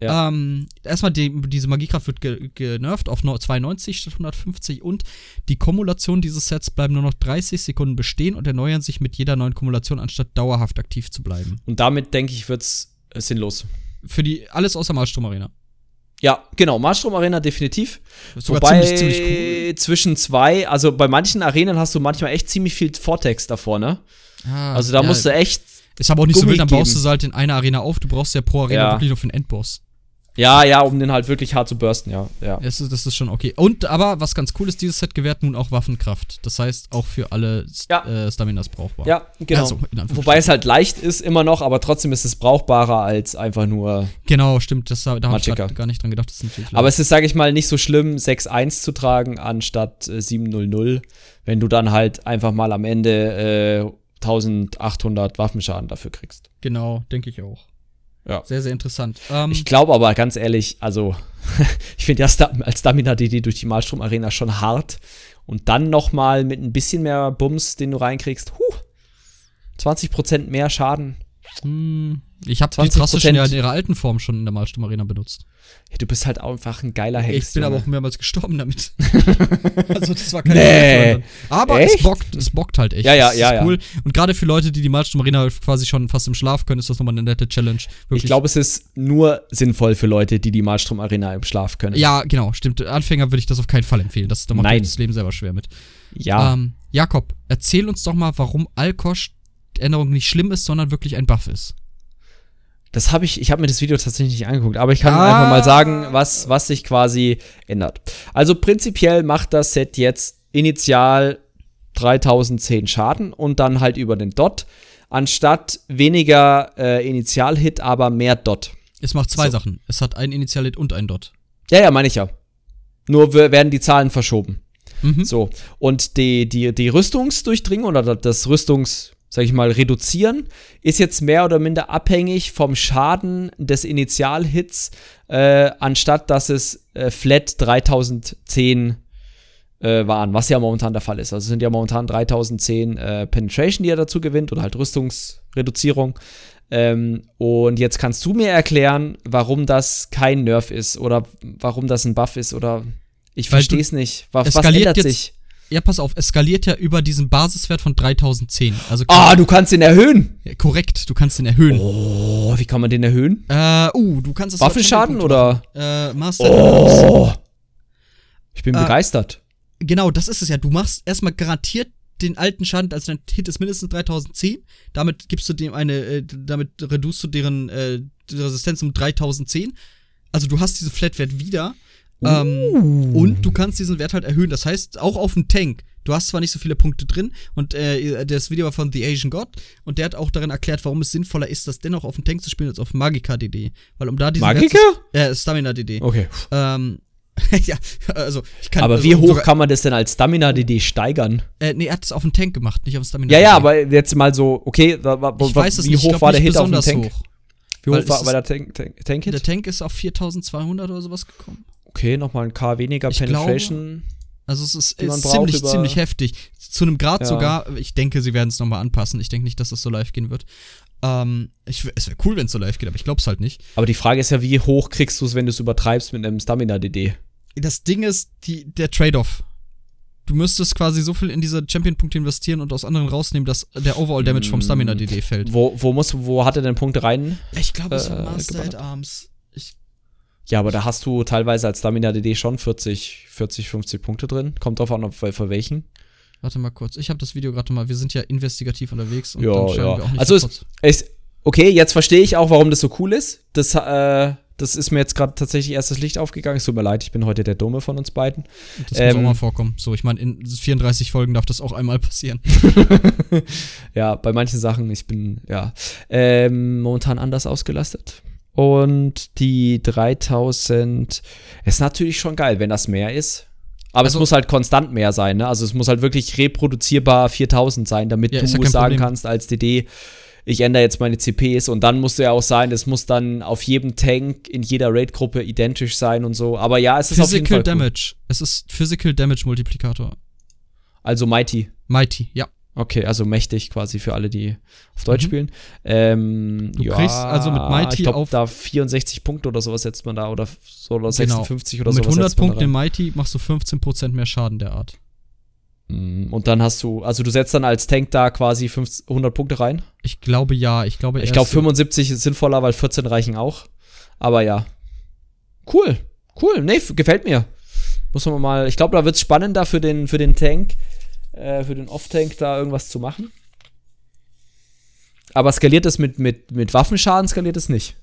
Ja. Ähm, erstmal, die, diese Magiekraft wird ge genervt auf 92 statt 150 und die Kumulation dieses Sets bleiben nur noch 30 Sekunden bestehen und erneuern sich mit jeder neuen Kumulation, anstatt dauerhaft aktiv zu bleiben. Und damit, denke ich, wird's äh, sinnlos. Für die, alles außer Malstrom Arena. Ja, genau, Marstrom Arena definitiv. Sogar Wobei ziemlich, ziemlich cool. zwischen zwei, also bei manchen Arenen hast du manchmal echt ziemlich viel Vortex davor, ne? Ah, also da ja, musst du echt. Ist aber auch nicht Gummi so wild, dann baust du halt in einer Arena auf, du brauchst ja pro Arena ja. wirklich noch für einen Endboss. Ja, ja, um den halt wirklich hart zu bursten, ja. ja. Das, ist, das ist schon okay. Und aber, was ganz cool ist, dieses Set gewährt nun auch Waffenkraft. Das heißt, auch für alle ja. äh, Staminas brauchbar. Ja, genau. Also, Wobei es halt leicht ist immer noch, aber trotzdem ist es brauchbarer als einfach nur. Genau, stimmt. Das, da habe ich gar nicht dran gedacht. Aber es ist, sage ich mal, nicht so schlimm, 6-1 zu tragen anstatt äh, 7-0-0, wenn du dann halt einfach mal am Ende äh, 1800 Waffenschaden dafür kriegst. Genau, denke ich auch. Ja. Sehr, sehr interessant. Ähm, ich glaube aber ganz ehrlich, also ich finde ja als Stamina DD durch die Malstrom Arena schon hart. Und dann noch mal mit ein bisschen mehr Bums, den du reinkriegst, huh, 20% mehr Schaden. Hm, ich habe die Trasse ja in ihrer alten Form schon in der Malsturm Arena benutzt. Ja, du bist halt einfach ein geiler Hengst. Ich bin aber auch mehrmals gestorben damit. also das war kein nee. Aber echt? es bockt, es bockt halt echt. Ja, ja, ja, ja. cool. Und gerade für Leute, die die Malsturm Arena quasi schon fast im Schlaf können, ist das nochmal eine nette Challenge. Wirklich. Ich glaube, es ist nur sinnvoll für Leute, die die Malstrom Arena im Schlaf können. Ja, genau, stimmt. Anfänger würde ich das auf keinen Fall empfehlen. Das, da macht Nein. das Leben selber schwer mit. Ja. Ähm, Jakob, erzähl uns doch mal, warum Alkosch Änderung nicht schlimm ist, sondern wirklich ein Buff ist. Das habe ich, ich habe mir das Video tatsächlich nicht angeguckt, aber ich kann ah. einfach mal sagen, was, was sich quasi ändert. Also prinzipiell macht das Set jetzt initial 3010 Schaden und dann halt über den Dot, anstatt weniger äh, Initial-Hit, aber mehr Dot. Es macht zwei so. Sachen. Es hat ein Initial-Hit und ein Dot. Ja, ja, meine ich ja. Nur werden die Zahlen verschoben. Mhm. So. Und die, die, die Rüstungsdurchdringung oder das Rüstungs- sag ich mal, reduzieren, ist jetzt mehr oder minder abhängig vom Schaden des Initialhits, äh, anstatt dass es äh, flat 3010 äh, waren, was ja momentan der Fall ist. Also sind ja momentan 3010 äh, Penetration, die er dazu gewinnt, oder halt Rüstungsreduzierung. Ähm, und jetzt kannst du mir erklären, warum das kein Nerf ist oder warum das ein Buff ist oder ich verstehe es nicht. Was, was ändert sich? Ja, pass auf, es skaliert ja über diesen Basiswert von 3010. Also ah, du kannst ihn erhöhen. Ja, korrekt, du kannst den erhöhen. Oh, wie kann man den erhöhen? Äh, uh, du kannst es Waffenschaden oder? Äh, Master. Oh. Ich bin äh, begeistert. Genau, das ist es ja. Du machst erstmal garantiert den alten Schaden, also dein Hit ist mindestens 3010. Damit gibst du dem eine, äh, damit reduzierst du deren äh, Resistenz um 3010. Also du hast diesen Flatwert wieder. Ähm, und du kannst diesen Wert halt erhöhen. Das heißt, auch auf dem Tank. Du hast zwar nicht so viele Punkte drin und äh, das Video war von The Asian God und der hat auch darin erklärt, warum es sinnvoller ist, das dennoch auf dem Tank zu spielen als auf Magika DD. Weil um da diesen Magika? Äh, Stamina DD. Okay. Ähm, ja, also ich kann. Aber also, wie hoch kann man das denn als Stamina DD steigern? Äh, nee, er hat es auf dem Tank gemacht, nicht auf dem Stamina. Ja, ja, aber jetzt mal so, okay, da, wo, ich weiß es wie nicht. hoch war der Hit auf dem Tank? Hoch. Wie hoch war, war der Tank, Tank, Tank Hit? Der Tank ist auf 4200 oder sowas gekommen. Okay, nochmal ein K weniger ich Penetration. Glaube, also es ist, ist ziemlich, ziemlich heftig. Zu einem Grad ja. sogar, ich denke, sie werden es nochmal anpassen. Ich denke nicht, dass das so live gehen wird. Ähm, ich, es wäre cool, wenn es so live geht, aber ich glaube es halt nicht. Aber die Frage ist ja, wie hoch kriegst du es, wenn du es übertreibst mit einem Stamina-DD? Das Ding ist, die, der Trade-off. Du müsstest quasi so viel in diese Champion-Punkte investieren und aus anderen rausnehmen, dass der Overall-Damage vom Stamina-DD fällt. Wo, wo, muss, wo hat er denn Punkte rein? Ich glaube, es war äh, Master at Arms. Ja, aber da hast du teilweise als Stamina DD schon 40, 40, 50 Punkte drin. Kommt drauf an, ob für welchen. Warte mal kurz. Ich habe das Video gerade mal. Wir sind ja investigativ unterwegs und ja, dann ja. wir auch nicht Also ist, ist, okay, jetzt verstehe ich auch, warum das so cool ist. Das, äh, das ist mir jetzt gerade tatsächlich erst das Licht aufgegangen. Es tut mir leid, ich bin heute der Dumme von uns beiden. Das ähm, muss auch ähm, mal vorkommen. So, ich meine, in 34 Folgen darf das auch einmal passieren. ja, bei manchen Sachen, ich bin ja ähm, momentan anders ausgelastet. Und die 3000 ist natürlich schon geil, wenn das mehr ist. Aber also, es muss halt konstant mehr sein, ne? Also es muss halt wirklich reproduzierbar 4000 sein, damit ja, du ja sagen Problem. kannst als DD, ich ändere jetzt meine CPs und dann muss ja auch sein, es muss dann auf jedem Tank in jeder Raid-Gruppe identisch sein und so. Aber ja, es ist Physical auf jeden Fall Damage. Cool. Es ist Physical Damage Multiplikator. Also Mighty. Mighty, ja. Okay, also mächtig quasi für alle, die auf Deutsch mhm. spielen. Ähm, du ja, kriegst also mit Mighty ich glaub, da 64 Punkte oder sowas setzt man da oder so oder 56 genau. oder so. Mit 100 Punkten in Mighty machst du 15% mehr Schaden der Art. Mm, und dann hast du, also du setzt dann als Tank da quasi 50, 100 Punkte rein? Ich glaube ja, ich glaube Ich glaube 75 ist sinnvoller, weil 14 reichen auch. Aber ja. Cool, cool, nee, gefällt mir. Muss man mal, ich glaube, da wird es spannender für den, für den Tank äh, für den Off-Tank da irgendwas zu machen. Aber skaliert es mit, mit, mit Waffenschaden, skaliert es nicht.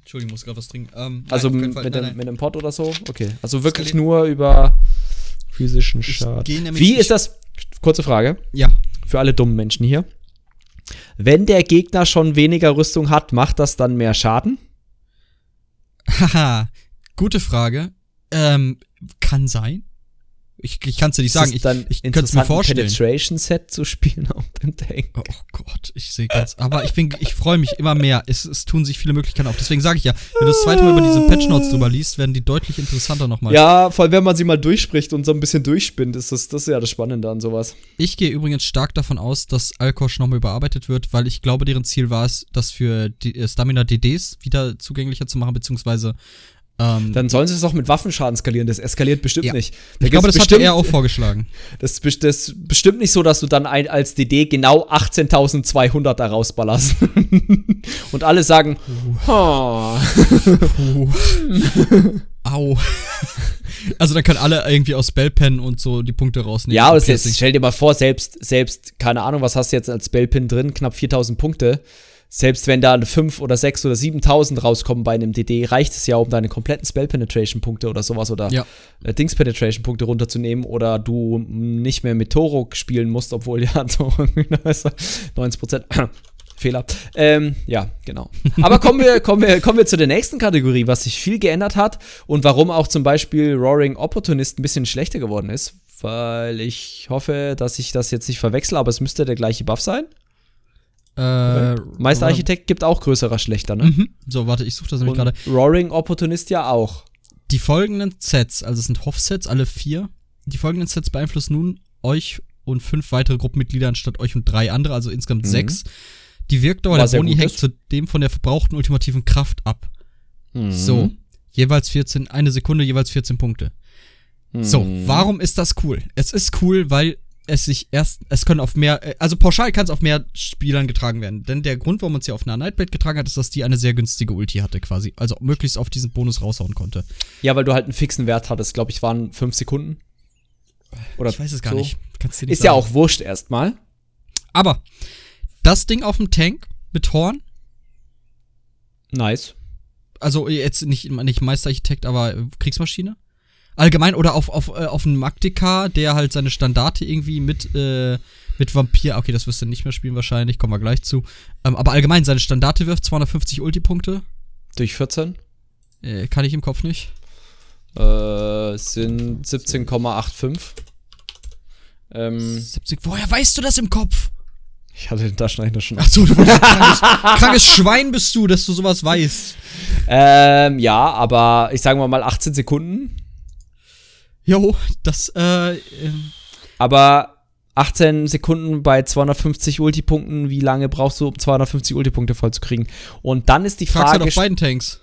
Entschuldigung, ich muss gerade was trinken. Ähm, also nein, mit, nein, nein. mit einem Pot oder so? Okay. Also wirklich skaliert. nur über physischen Schaden. Wie ist das? Kurze Frage. Ja. Für alle dummen Menschen hier. Wenn der Gegner schon weniger Rüstung hat, macht das dann mehr Schaden? Haha, gute Frage. Ähm, kann sein. Ich, ich kann es dir nicht sagen. Ich, ich könnte es mir vorstellen. Penetration Set zu spielen auf dem Tank. Oh Gott, ich sehe ganz. Aber ich bin, ich freue mich immer mehr. Es, es tun sich viele Möglichkeiten auf. Deswegen sage ich ja, wenn du das zweite Mal über diese Patch Notes drüber liest, werden die deutlich interessanter nochmal. Ja, vor allem wenn man sie mal durchspricht und so ein bisschen durchspinnt, ist das, das ist ja das Spannende an sowas. Ich gehe übrigens stark davon aus, dass Alkosch nochmal überarbeitet wird, weil ich glaube, deren Ziel war es, das für die äh, Stamina DDs wieder zugänglicher zu machen, beziehungsweise ähm, Dann sollen sie es doch mit Waffenschaden skalieren. Das eskaliert bestimmt ja. nicht. Da ich glaube, das bestimmt, hat er auch vorgeschlagen. Das, ist bestimmt nicht so, dass du dann ein, als DD genau 18.200 da rausballerst. Und alle sagen, uh. Oh. Uh. Au. Also dann können alle irgendwie aus Spellpen und so die Punkte rausnehmen. Ja, aber jetzt, stell dir mal vor, selbst, selbst, keine Ahnung, was hast du jetzt als Spellpin drin? Knapp 4000 Punkte selbst wenn da 5 oder 6 oder 7000 rauskommen bei einem DD, reicht es ja, um deine kompletten Spell-Penetration-Punkte oder sowas oder ja. äh, Dings-Penetration-Punkte runterzunehmen oder du nicht mehr mit Toro spielen musst, obwohl ja Toro 90% Fehler. Ähm, ja, genau. Aber kommen wir, kommen, wir, kommen wir zu der nächsten Kategorie, was sich viel geändert hat und warum auch zum Beispiel Roaring Opportunist ein bisschen schlechter geworden ist. Weil ich hoffe, dass ich das jetzt nicht verwechsel, aber es müsste der gleiche Buff sein. Äh, Meisterarchitekt gibt auch größerer Schlechter, ne? Mhm. So, warte, ich suche das nämlich gerade. Roaring Opportunist ja auch. Die folgenden Sets, also es sind Hoff-Sets, alle vier. Die folgenden Sets beeinflussen nun euch und fünf weitere Gruppenmitglieder anstatt euch und drei andere, also insgesamt mhm. sechs. Die Wirkdauer der Boni hängt zudem von der verbrauchten ultimativen Kraft ab. Mhm. So, jeweils 14, eine Sekunde, jeweils 14 Punkte. So, warum ist das cool? Es ist cool, weil es sich erst, es können auf mehr, äh, also pauschal kann es auf mehr Spielern getragen werden. Denn der Grund, warum man es ja auf einer Nightblade getragen hat, ist, dass die eine sehr günstige Ulti hatte quasi. Also möglichst auf diesen Bonus raushauen konnte. Ja, weil du halt einen fixen Wert hattest. Glaube ich, waren fünf Sekunden. Oder ich weiß es gar so. nicht. nicht. Ist sagen. ja auch wurscht erstmal. Aber das Ding auf dem Tank mit Horn. Nice. Also jetzt nicht, nicht Meisterarchitekt, aber Kriegsmaschine allgemein oder auf, auf, äh, auf einen Magdika, der halt seine Standarte irgendwie mit, äh, mit Vampir, okay, das wirst du nicht mehr spielen wahrscheinlich, kommen wir gleich zu. Ähm, aber allgemein seine Standarte wirft 250 Ulti-Punkte. Durch 14? Äh, kann ich im Kopf nicht. Äh, sind 17,85. Ähm, 70, woher weißt du das im Kopf? Ich hatte den Taschenrechner schon. Achso, du krankes, krankes Schwein bist du, dass du sowas weißt. Ähm, ja, aber ich sage mal 18 Sekunden. Jo, das, äh, ähm. Aber 18 Sekunden bei 250 Ulti-Punkten, wie lange brauchst du, um 250 Ulti-Punkte vollzukriegen? Und dann ist die Frage. Tragst du auf beiden Tanks.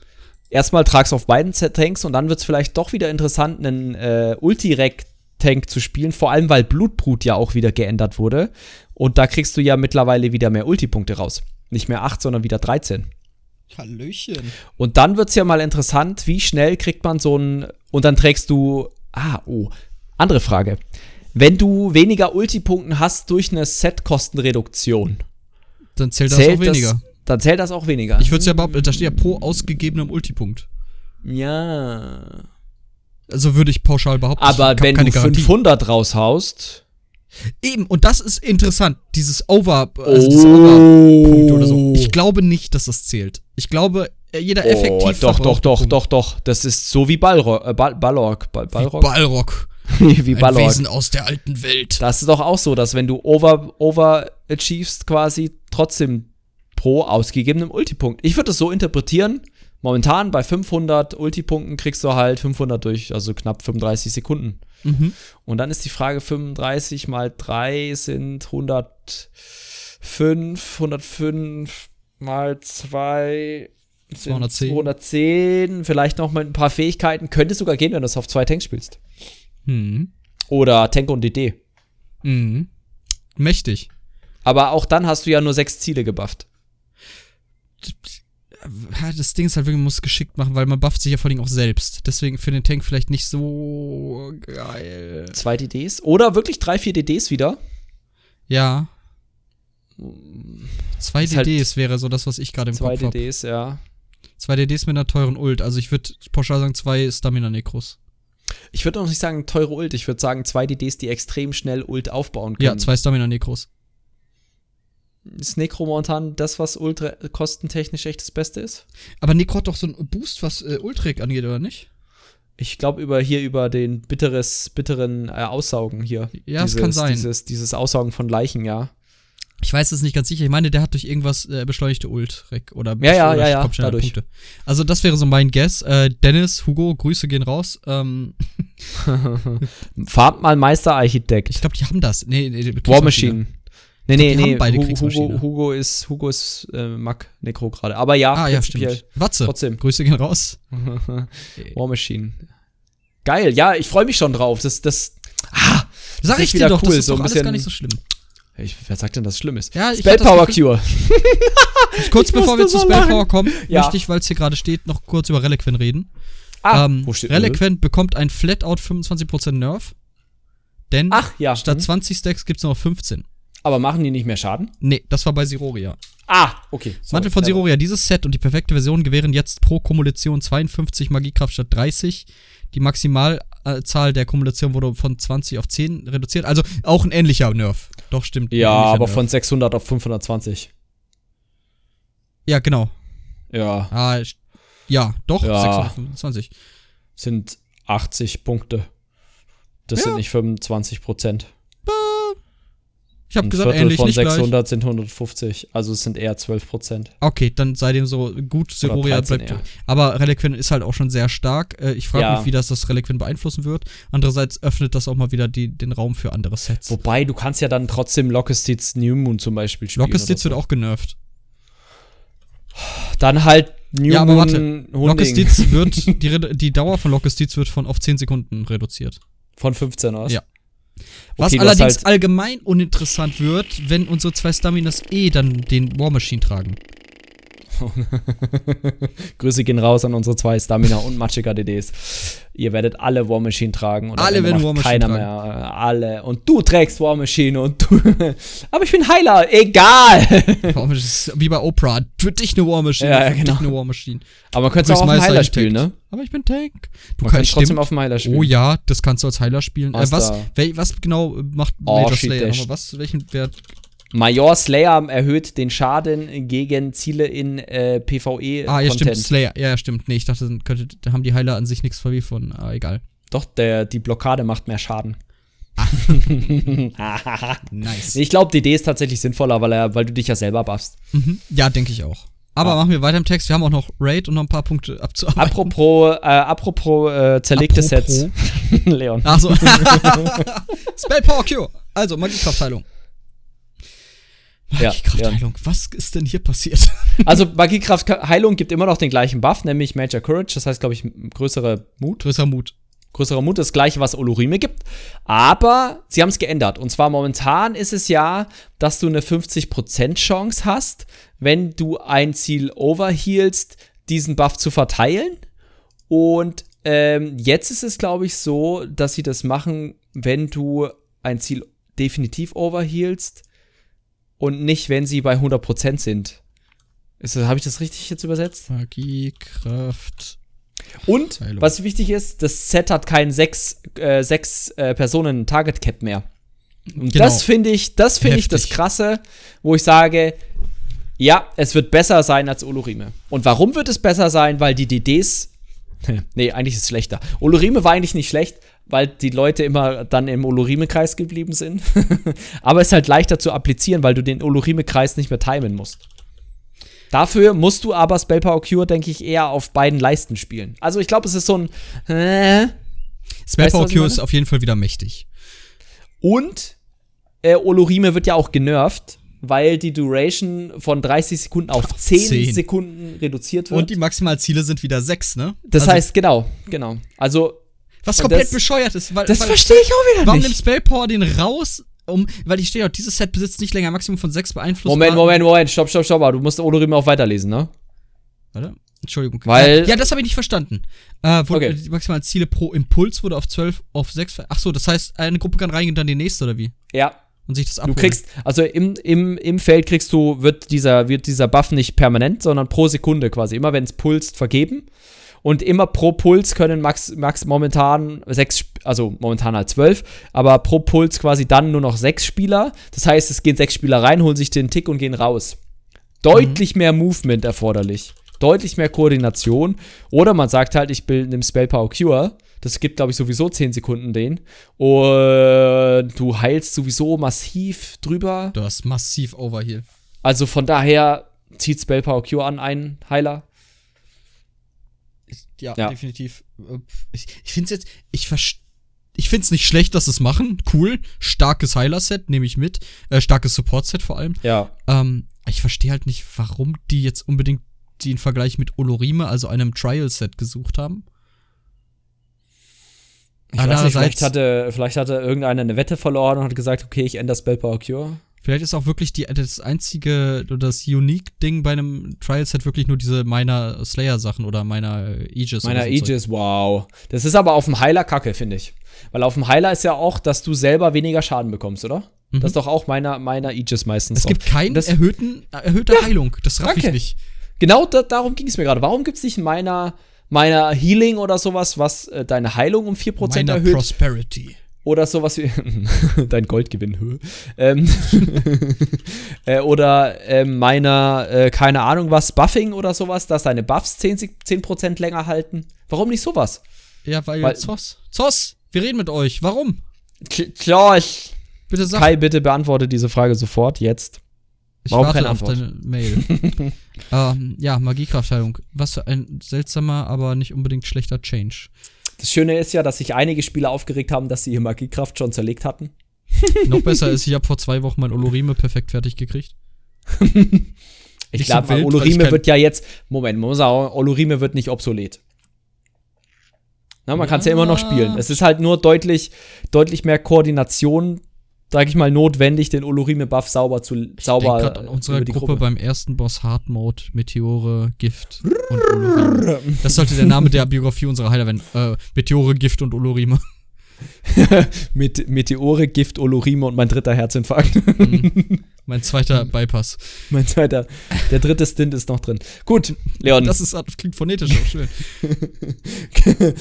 Erstmal tragst du auf beiden Tanks und dann wird es vielleicht doch wieder interessant, einen äh, Ulti-Rack-Tank zu spielen, vor allem weil Blutbrut ja auch wieder geändert wurde. Und da kriegst du ja mittlerweile wieder mehr Ulti-Punkte raus. Nicht mehr 8, sondern wieder 13. Hallöchen. Und dann wird es ja mal interessant, wie schnell kriegt man so ein. Und dann trägst du Ah, oh. Andere Frage. Wenn du weniger Ulti-Punkten hast durch eine Set-Kostenreduktion, dann zählt das zählt auch weniger. Das, dann zählt das auch weniger. Ich würde es ja überhaupt, da steht ja pro ausgegebenem Ulti-Punkt. Ja. Also würde ich pauschal behaupten. Aber wenn du 500 raushaust. Eben, und das ist interessant, dieses Over, also oh. Over-Punkt oder so. Ich glaube nicht, dass das zählt. Ich glaube, jeder oh, effektiv. Doch, doch, doch, doch, doch. Das ist so wie Ballrock. Äh, Ball, Ballrock. Ball, Ballrock. Wie Ballrock. wie Ballrock. Ein Wesen aus der alten Welt. Das ist doch auch so, dass wenn du over, overachievest quasi trotzdem pro ausgegebenem Ultipunkt. Ich würde es so interpretieren. Momentan bei 500 Ultipunkten kriegst du halt 500 durch, also knapp 35 Sekunden. Mhm. Und dann ist die Frage, 35 mal 3 sind 105, 105 mal 2 210. 210, vielleicht noch mit ein paar Fähigkeiten. Könnte sogar gehen, wenn du es auf zwei Tanks spielst. Mhm. Oder Tank und DD. Mhm. Mächtig. Aber auch dann hast du ja nur sechs Ziele gebufft. Das Ding ist halt wirklich, man muss geschickt machen, weil man bufft sich ja vor allem auch selbst. Deswegen für den Tank vielleicht nicht so geil. Zwei DDs. Oder wirklich drei, vier DDs wieder. Ja. Zwei DDs halt wäre so das, was ich gerade im Kopf habe. Zwei DDs, hab. ja. Zwei DDs mit einer teuren Ult. Also ich würde pauschal sagen, zwei Stamina-Nekros. Ich würde auch nicht sagen teure Ult. Ich würde sagen zwei DDs, die extrem schnell Ult aufbauen können. Ja, zwei Stamina-Nekros. Ist Necro momentan das, was ultra kostentechnisch echt das Beste ist? Aber Necro hat doch so einen Boost, was äh, Ultrick angeht, oder nicht? Ich glaube über hier über den bitteres, bitteren äh, Aussaugen hier. Ja, dieses, das kann sein. Dieses, dieses Aussaugen von Leichen, ja. Ich weiß es nicht ganz sicher. Ich meine, der hat durch irgendwas äh, beschleunigte Ult oder ja, ja, ja, ja, dadurch. Punkte. Also das wäre so mein Guess. Äh, Dennis, Hugo, Grüße gehen raus. Ähm. Farb mal Meisterarchitekt. Ich glaube, die haben das. Nee, nee War Machine. Nee, nee, nee. Beide Hugo, Hugo ist, Hugo ist äh, Mac Necro gerade. Aber ja, ah, ja stimmt. Watze. Trotzdem. Grüße gehen raus. War Machine. Geil, ja, ich freue mich schon drauf. Das, das, ah, sag ich dir doch, cool. das ist so doch alles gar nicht so schlimm. Ich, wer sagt denn, dass es schlimm ist? Ja, Spell Power Cure. kurz bevor wir zu Spell Power kommen, ja. möchte ich, weil es hier gerade steht, noch kurz über Reliquin reden. Ah, ähm, wo steht Reliquin bekommt ein Flatout 25% Nerf. Denn Ach, ja. statt mhm. 20 Stacks gibt es noch 15. Aber machen die nicht mehr Schaden? Nee, das war bei Siroria. Ah, okay. Sorry, Mantel von Siroria. Dieses Set und die perfekte Version gewähren jetzt pro Kumulation 52 Magiekraft statt 30. Die Maximalzahl der Kumulation wurde von 20 auf 10 reduziert. Also auch ein ähnlicher Nerf. Doch, stimmt. Ja, aber Nerf. von 600 auf 520. Ja, genau. Ja. Ah, ja, doch, ja. 625. Sind 80 Punkte. Das ja. sind nicht 25 Prozent. Ich habe gesagt, Viertel ähnlich von nicht 600 gleich. sind 150, also es sind eher 12 Prozent. Okay, dann sei dem so gut. Seroria bleibt. Eher. Aber Reliquin ist halt auch schon sehr stark. Äh, ich frage ja. mich, wie das das Reliquin beeinflussen wird. Andererseits öffnet das auch mal wieder die, den Raum für andere Sets. Wobei, du kannst ja dann trotzdem Lockestids New Moon zum Beispiel spielen. Lockestids so. wird auch genervt. Dann halt New ja, aber warte. Lockestids wird, die, die Dauer von Lockestids wird von auf 10 Sekunden reduziert. Von 15 aus? Ja. Was okay, allerdings halt allgemein uninteressant wird, wenn unsere zwei Staminas eh dann den War Machine tragen. Grüße gehen raus an unsere zwei Stamina und Machika DDs. Ihr werdet alle War Machine tragen. Und alle werden War Machine keiner tragen. mehr. Alle. Und du trägst War Machine und du. Aber ich bin Heiler. Egal. wie bei Oprah. Für dich eine War Machine. Ja, ja genau. Für dich eine War Machine. Aber man könnte es auch auf dem Heiler spielen, ne? Aber ich bin Tank. Du man kannst trotzdem auf dem Heiler spielen. Oh ja, das kannst du als Heiler spielen. Äh, was, was genau macht oh, Major Slayer? Was, welchen Wert Major Slayer erhöht den Schaden gegen Ziele in äh, PvE. Ah, ja, stimmt, Slayer. Ja, stimmt. Nee, ich dachte, könnte, da haben die Heiler an sich nichts verwie von. Ah, egal. Doch, der, die Blockade macht mehr Schaden. nice. Ich glaube, die Idee ist tatsächlich sinnvoller, weil, er, weil du dich ja selber buffst. Mhm. Ja, denke ich auch. Aber ja. machen wir weiter im Text. Wir haben auch noch Raid und noch ein paar Punkte abzuarbeiten. Apropos, äh, apropos äh, zerlegte apropos. Sets. Leon. Achso. Spell Power Cure. Also, Magiekraftheilung. Magiekraftheilung, ja, was ist denn hier passiert? also Magiekraftheilung gibt immer noch den gleichen Buff, nämlich Major Courage, das heißt, glaube ich, größere Mut. Größerer Mut. Größerer Mut, das gleiche, was Olorime gibt. Aber sie haben es geändert. Und zwar momentan ist es ja, dass du eine 50% Chance hast, wenn du ein Ziel overhealst, diesen Buff zu verteilen. Und ähm, jetzt ist es, glaube ich, so, dass sie das machen, wenn du ein Ziel definitiv overhealst und nicht, wenn sie bei 100% sind. Habe ich das richtig jetzt übersetzt? Magie, Kraft. Und, Heilung. was wichtig ist, das Set hat keinen 6 äh, sechs, äh, Personen Target Cap mehr. Und genau. das finde ich, das finde ich das Krasse, wo ich sage, ja, es wird besser sein als Olorime. Und warum wird es besser sein? Weil die DDs. nee, eigentlich ist es schlechter. Olorime war eigentlich nicht schlecht, weil die Leute immer dann im Olorime-Kreis geblieben sind. Aber es ist halt leichter zu applizieren, weil du den Olorime-Kreis nicht mehr timen musst. Dafür musst du aber Spell Power Cure, denke ich, eher auf beiden Leisten spielen. Also ich glaube, es ist so ein. Äh, Spell Power Cure ist auf jeden Fall wieder mächtig. Und äh, Olorime wird ja auch genervt, weil die Duration von 30 Sekunden auf 10, 10. Sekunden reduziert wird. Und die Maximalziele sind wieder 6, ne? Das also heißt, genau, genau. Also was komplett das, bescheuert ist. Weil, das verstehe ich auch wieder warum nicht. Warum nimmt Spellpower den raus? Um, weil ich stehe auch, dieses Set besitzt nicht länger Maximum von 6 beeinflusst. Moment, Moment, Moment, stopp, stopp, stopp, du musst Olorim auch weiterlesen, ne? Warte. Entschuldigung. Weil ja, das habe ich nicht verstanden. Äh, wurde, okay. Die maximalen Ziele pro Impuls wurde auf 12 auf 6. Ach so, das heißt, eine Gruppe kann reingehen und dann die nächste, oder wie? Ja. Und sich das abholen. Du kriegst, also im, im, im Feld kriegst du, wird dieser, wird dieser Buff nicht permanent, sondern pro Sekunde quasi. Immer wenn es pulst, vergeben. Und immer pro Puls können max, max momentan sechs, also momentan halt zwölf, aber pro Puls quasi dann nur noch sechs Spieler. Das heißt, es gehen sechs Spieler rein, holen sich den Tick und gehen raus. Deutlich mhm. mehr Movement erforderlich. Deutlich mehr Koordination. Oder man sagt halt, ich bin im Spell Power Cure. Das gibt, glaube ich, sowieso 10 Sekunden den. Und du heilst sowieso massiv drüber. Du hast massiv Overheal. Also von daher zieht Spell Power Cure an einen Heiler ja, ja, definitiv. Äh, ich, ich finde es jetzt, ich verstehe. Ich finde es nicht schlecht, dass sie es machen. Cool. Starkes Heiler-Set, nehme ich mit. Äh, starkes Support-Set vor allem. Ja. Ähm, ich verstehe halt nicht, warum die jetzt unbedingt den Vergleich mit Olorime, also einem Trial-Set, gesucht haben. Ich weiß nicht, vielleicht hatte, vielleicht hatte irgendeiner eine Wette verloren und hat gesagt, okay, ich ändere Spell Power Cure. Vielleicht ist auch wirklich die, das einzige oder das Unique-Ding bei einem Trial-Set wirklich nur diese meiner Slayer-Sachen oder meiner Aegis. Meiner so Aegis, Zeug. wow. Das ist aber auf dem Heiler kacke, finde ich. Weil auf dem Heiler ist ja auch, dass du selber weniger Schaden bekommst, oder? Mhm. Das ist doch auch meiner, meiner Aegis meistens. Es gibt keinen erhöhten, erhöhte ja, Heilung. Das raff ich nicht. Genau da, darum ging es mir gerade. Warum gibt es nicht meiner, meiner Healing oder sowas, was äh, deine Heilung um 4% meiner erhöht? Prosperity. Oder sowas wie dein Goldgewinn. ähm, äh, oder äh, meiner, äh, keine Ahnung was, Buffing oder sowas, dass deine Buffs 10%, 10 länger halten. Warum nicht sowas? Ja, weil, weil Zoss. Zoss, wir reden mit euch. Warum? Ich. Bitte sag. Kai, bitte beantworte diese Frage sofort, jetzt. Ich Warum warte auf deine Mail. ähm, ja, Magiekraftheilung. Was für ein seltsamer, aber nicht unbedingt schlechter Change. Das Schöne ist ja, dass sich einige Spieler aufgeregt haben, dass sie ihre Magiekraft schon zerlegt hatten. Noch besser ist, ich habe vor zwei Wochen mein Olorime perfekt fertig gekriegt. ich glaube, so Olorime wird ja jetzt, Moment, man muss auch, Olorime wird nicht obsolet. Na, man ja. kann es ja immer noch spielen. Es ist halt nur deutlich, deutlich mehr Koordination, sag ich mal, notwendig, den Olorime-Buff sauber zu sauber. Ich an unserer Gruppe Gruppe. beim ersten Boss Hard Mode, Meteore, Gift und Olorime. Das sollte der Name der Biografie unserer Heiler werden. Äh, Meteore, Gift und Olorime. Mit Meteore, Gift, Olorime und mein dritter Herzinfarkt. Mhm. Mein zweiter Bypass. Mein zweiter. Der dritte Stint ist noch drin. Gut, Leon. Das, ist, das klingt phonetisch auch schön.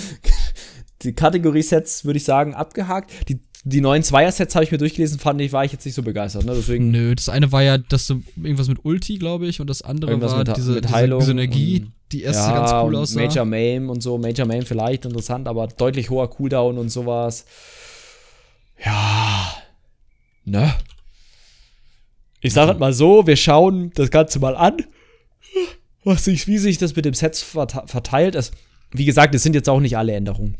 die Kategorie-Sets, würde ich sagen, abgehakt. Die, die neuen Zweier-Sets habe ich mir durchgelesen, fand ich, war ich jetzt nicht so begeistert. Ne? Deswegen Nö, das eine war ja dass du irgendwas mit Ulti, glaube ich, und das andere war mit, diese, mit diese Synergie, die erste ja, ganz cool aussah. Major Mame und so. Major Mame vielleicht interessant, aber deutlich hoher Cooldown und sowas. Ja. Ne? Ich sage halt mal so, wir schauen das Ganze mal an, was sich, wie sich das mit dem Set verteilt. Es, wie gesagt, es sind jetzt auch nicht alle Änderungen.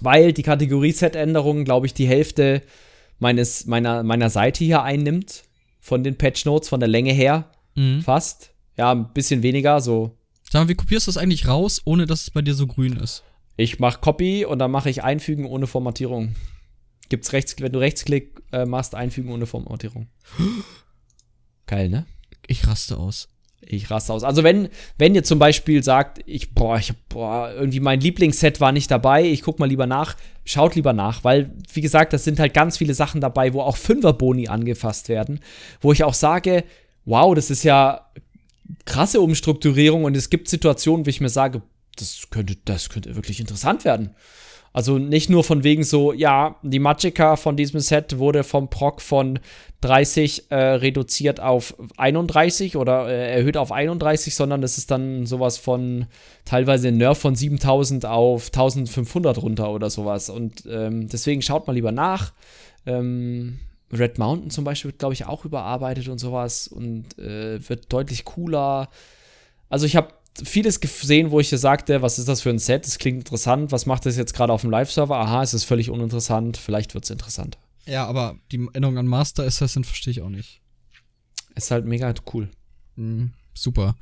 Weil die Kategorie Set-Änderungen, glaube ich, die Hälfte meines, meiner, meiner Seite hier einnimmt. Von den Patch Notes, von der Länge her. Mhm. Fast. Ja, ein bisschen weniger, so. Sag mal, wie kopierst du das eigentlich raus, ohne dass es bei dir so grün ist? Ich mache Copy und dann mache ich Einfügen ohne Formatierung. Gibt's rechts, wenn du Rechtsklick äh, machst, Einfügen ohne Formatierung. Geil, ne? Ich raste aus. Ich raste aus. Also wenn, wenn ihr zum Beispiel sagt, ich, boah, ich, boah, irgendwie mein Lieblingsset war nicht dabei, ich guck mal lieber nach, schaut lieber nach, weil, wie gesagt, das sind halt ganz viele Sachen dabei, wo auch Fünferboni angefasst werden, wo ich auch sage, wow, das ist ja krasse Umstrukturierung und es gibt Situationen, wo ich mir sage, das könnte, das könnte wirklich interessant werden. Also nicht nur von wegen so, ja, die Magicka von diesem Set wurde vom Proc von 30 äh, reduziert auf 31 oder äh, erhöht auf 31, sondern es ist dann sowas von teilweise ein Nerf von 7000 auf 1500 runter oder sowas. Und ähm, deswegen schaut mal lieber nach. Ähm, Red Mountain zum Beispiel wird, glaube ich, auch überarbeitet und sowas und äh, wird deutlich cooler. Also ich habe vieles gesehen, wo ich sagte, was ist das für ein Set? Das klingt interessant. Was macht das jetzt gerade auf dem Live-Server? Aha, es ist völlig uninteressant. Vielleicht wird es interessant. Ja, aber die Änderung an Master Assassin verstehe ich auch nicht. Ist halt mega cool. Mhm, super.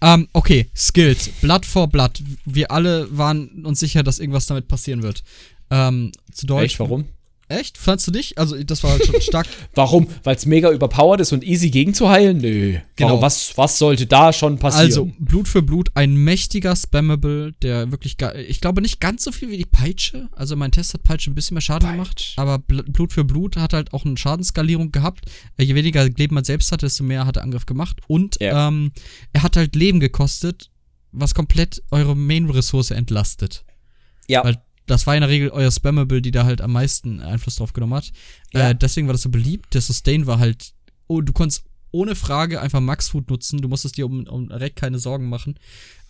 Ähm, okay, Skills. Blood for Blood. Wir alle waren uns sicher, dass irgendwas damit passieren wird. Ähm, zu Deutsch. Echt, warum? Echt? Fandst du dich? Also, das war schon stark. Warum? Weil es mega überpowered ist und easy gegenzuheilen? Nö. Genau. Was, was sollte da schon passieren? Also, Blut für Blut, ein mächtiger Spammable, der wirklich, ich glaube nicht ganz so viel wie die Peitsche. Also, mein Test hat Peitsche ein bisschen mehr Schaden Peitsch. gemacht. Aber Blut für Blut hat halt auch eine Schadensskalierung gehabt. Äh, je weniger Leben man selbst hatte, desto mehr hat der Angriff gemacht. Und ja. ähm, er hat halt Leben gekostet, was komplett eure Main-Ressource entlastet. Ja. Weil das war in der Regel euer Spammable, die da halt am meisten Einfluss drauf genommen hat. Ja. Äh, deswegen war das so beliebt. Der Sustain war halt, oh, du konntest ohne Frage einfach Max Food nutzen. Du musstest dir um, um Rack keine Sorgen machen.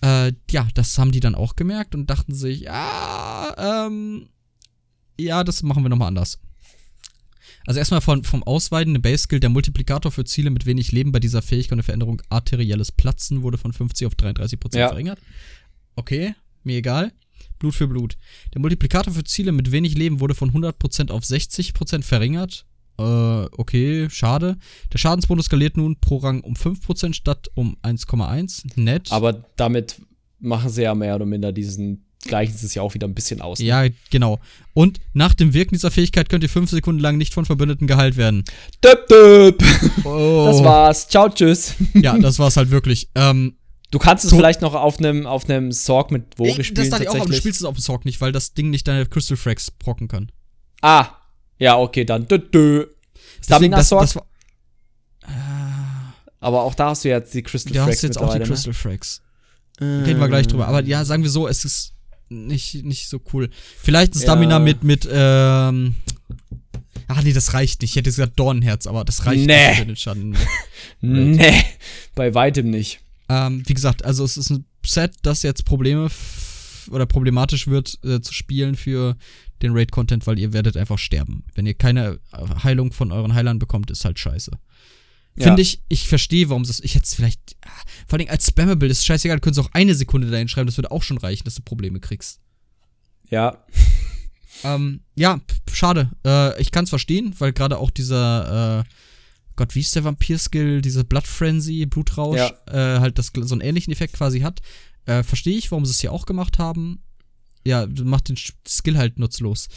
Äh, ja, das haben die dann auch gemerkt und dachten sich, ja, ähm, ja, das machen wir nochmal anders. Also erstmal von, vom Ausweiten, eine Base-Skill, der Multiplikator für Ziele mit wenig Leben bei dieser Fähigkeit und der Veränderung arterielles Platzen wurde von 50 auf 33% ja. verringert. Okay, mir egal. Blut für Blut. Der Multiplikator für Ziele mit wenig Leben wurde von 100% auf 60% verringert. Äh, okay, schade. Der Schadensbonus skaliert nun pro Rang um 5% statt um 1,1. Nett. Aber damit machen sie ja mehr oder minder diesen gleichen es ja auch wieder ein bisschen aus. Ne? Ja, genau. Und nach dem Wirken dieser Fähigkeit könnt ihr fünf Sekunden lang nicht von Verbündeten geheilt werden. Döp, döp. Oh. Das war's. Ciao, tschüss. Ja, das war's halt wirklich. Ähm, Du kannst es so, vielleicht noch auf einem auf einem Sorg mit Woge spielen. Das dachte ich auch, aber du spielst es auf dem Sorg nicht, weil das Ding nicht deine Crystal Frags brocken kann. Ah, ja, okay, dann. Dö, dö. Stamina Sorg. Das, das äh, aber auch da hast du jetzt die Crystal Frags. Du hast jetzt auch die ne? Crystal Frags. Äh, Reden wir gleich drüber. Aber ja, sagen wir so, es ist nicht, nicht so cool. Vielleicht ein Stamina ja. mit, mit, ähm. Ach nee, das reicht nicht. Ich hätte gesagt Dornenherz, aber das reicht nee. nicht für den Schaden. nee, bei weitem nicht. Ähm, wie gesagt, also es ist ein Set, das jetzt Probleme oder problematisch wird äh, zu spielen für den Raid-Content, weil ihr werdet einfach sterben. Wenn ihr keine Heilung von euren Heilern bekommt, ist halt scheiße. Ja. Finde ich, ich verstehe, warum es Ich hätte es vielleicht. Ah, vor allem als Spammable ist scheißegal, du könntest auch eine Sekunde dahin schreiben, das würde auch schon reichen, dass du Probleme kriegst. Ja. ähm, ja, schade. Äh, ich kann es verstehen, weil gerade auch dieser äh, Gott, wie ist der Vampir-Skill, diese Blood Frenzy, Blutrausch, ja. äh, halt das, so einen ähnlichen Effekt quasi hat. Äh, Verstehe ich, warum sie es hier auch gemacht haben. ja, macht den Skill halt nutzlos.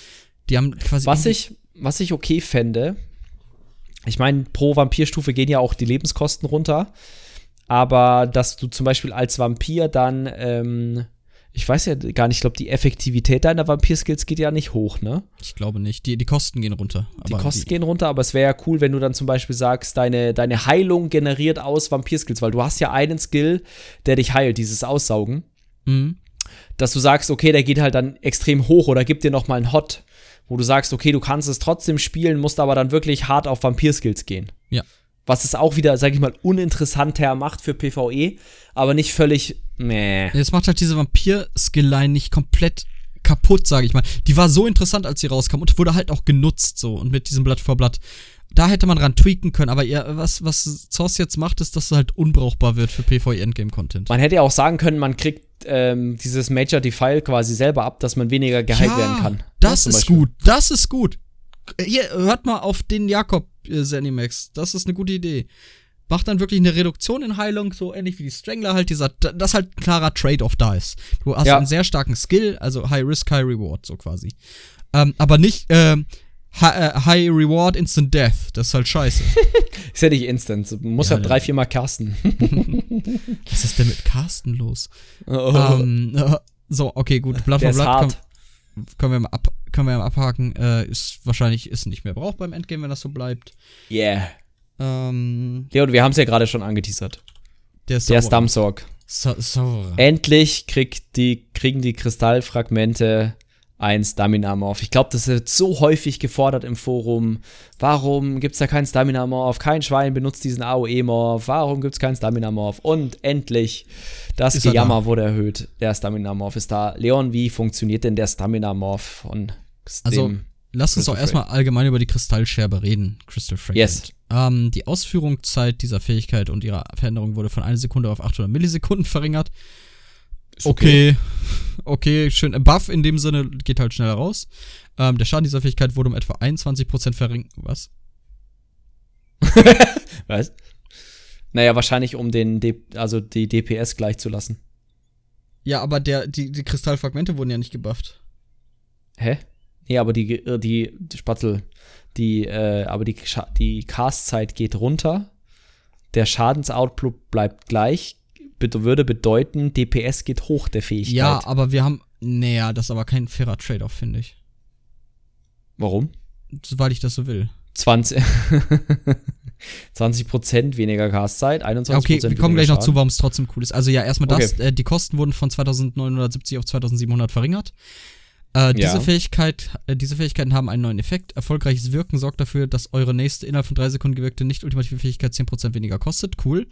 Die haben quasi. Was ich, was ich okay fände, ich meine, pro Vampirstufe gehen ja auch die Lebenskosten runter. Aber dass du zum Beispiel als Vampir dann, ähm, ich weiß ja gar nicht, ich glaube, die Effektivität deiner Vampir-Skills geht ja nicht hoch, ne? Ich glaube nicht. Die, die Kosten gehen runter. Die Kosten die gehen runter, aber es wäre ja cool, wenn du dann zum Beispiel sagst, deine, deine Heilung generiert aus Vampir-Skills, weil du hast ja einen Skill, der dich heilt, dieses Aussaugen. Mhm. Dass du sagst, okay, der geht halt dann extrem hoch oder gibt dir noch mal einen Hot wo du sagst, okay, du kannst es trotzdem spielen, musst aber dann wirklich hart auf Vampir-Skills gehen. Ja. Was es auch wieder, sag ich mal, uninteressanter macht für PvE, aber nicht völlig, meh. Es macht halt diese Vampir-Skill-Line nicht komplett kaputt, sage ich mal. Die war so interessant, als sie rauskam und wurde halt auch genutzt so und mit diesem Blatt vor Blatt. Da hätte man ran tweaken können, aber ja, was, was Source jetzt macht, ist, dass es halt unbrauchbar wird für PvE Endgame Content. Man hätte ja auch sagen können, man kriegt ähm, dieses Major Defile quasi selber ab, dass man weniger geheilt ja, werden kann. Das ja, ist gut, das ist gut. Hier, hört mal auf den Jakob äh, Zenimax. Das ist eine gute Idee. Macht dann wirklich eine Reduktion in Heilung, so ähnlich wie die Strangler halt, dieser, das halt ein klarer Trade-off da ist. Du hast ja. einen sehr starken Skill, also High Risk, High Reward, so quasi. Ähm, aber nicht, ähm, äh, High Reward, Instant Death. Das ist halt scheiße. ist ja nicht instant. Du musst ja, halt drei, vier Mal casten. Was ist denn mit Casten los? Oh. Ähm, äh, so, okay, gut. Blatt for Blatt können, können, wir mal ab, können wir mal abhaken. Äh, ist wahrscheinlich ist nicht mehr brauchbar im Endgame, wenn das so bleibt. Yeah. Ähm, Leon, wir haben es ja gerade schon angeteasert. Der, der Stamsorg. So, so. Endlich kriegt die, kriegen die Kristallfragmente ein Stamina-Morph. Ich glaube, das wird so häufig gefordert im Forum. Warum gibt es da keinen Stamina-Morph? Kein Schwein benutzt diesen AOE-Morph. Warum gibt es keinen Stamina-Morph? Und endlich, das ist Gejammer da. wurde erhöht. Der Stamina-Morph ist da. Leon, wie funktioniert denn der Stamina-Morph von Also, lass uns doch erstmal allgemein über die Kristallscherbe reden. Crystal Fragment. Yes. Ähm, die Ausführungszeit dieser Fähigkeit und ihrer Veränderung wurde von einer Sekunde auf 800 Millisekunden verringert. Okay. okay. okay, schön. Buff in dem Sinne geht halt schneller raus. Ähm, der Schaden dieser Fähigkeit wurde um etwa 21% verringert. Was? Was? Naja, wahrscheinlich um den D also die DPS gleich zu lassen. Ja, aber der, die, die Kristallfragmente wurden ja nicht gebufft. Hä? Nee, aber die, äh, die, die Spatzel, die, äh, aber die, die Castzeit geht runter. Der Schadensoutput bleibt gleich würde bedeuten, DPS geht hoch der Fähigkeit. Ja, aber wir haben. Naja, das ist aber kein fairer Trade-off, finde ich. Warum? Weil ich das so will. 20, 20 weniger Castzeit, 21 ja, Okay, wir kommen gleich noch zu, warum es trotzdem cool ist. Also ja, erstmal das, okay. äh, die Kosten wurden von 2970 auf 2700 verringert. Äh, diese, ja. Fähigkeit, äh, diese Fähigkeiten haben einen neuen Effekt. Erfolgreiches Wirken sorgt dafür, dass eure nächste innerhalb von drei Sekunden gewirkte nicht-ultimative Fähigkeit 10% weniger kostet. Cool.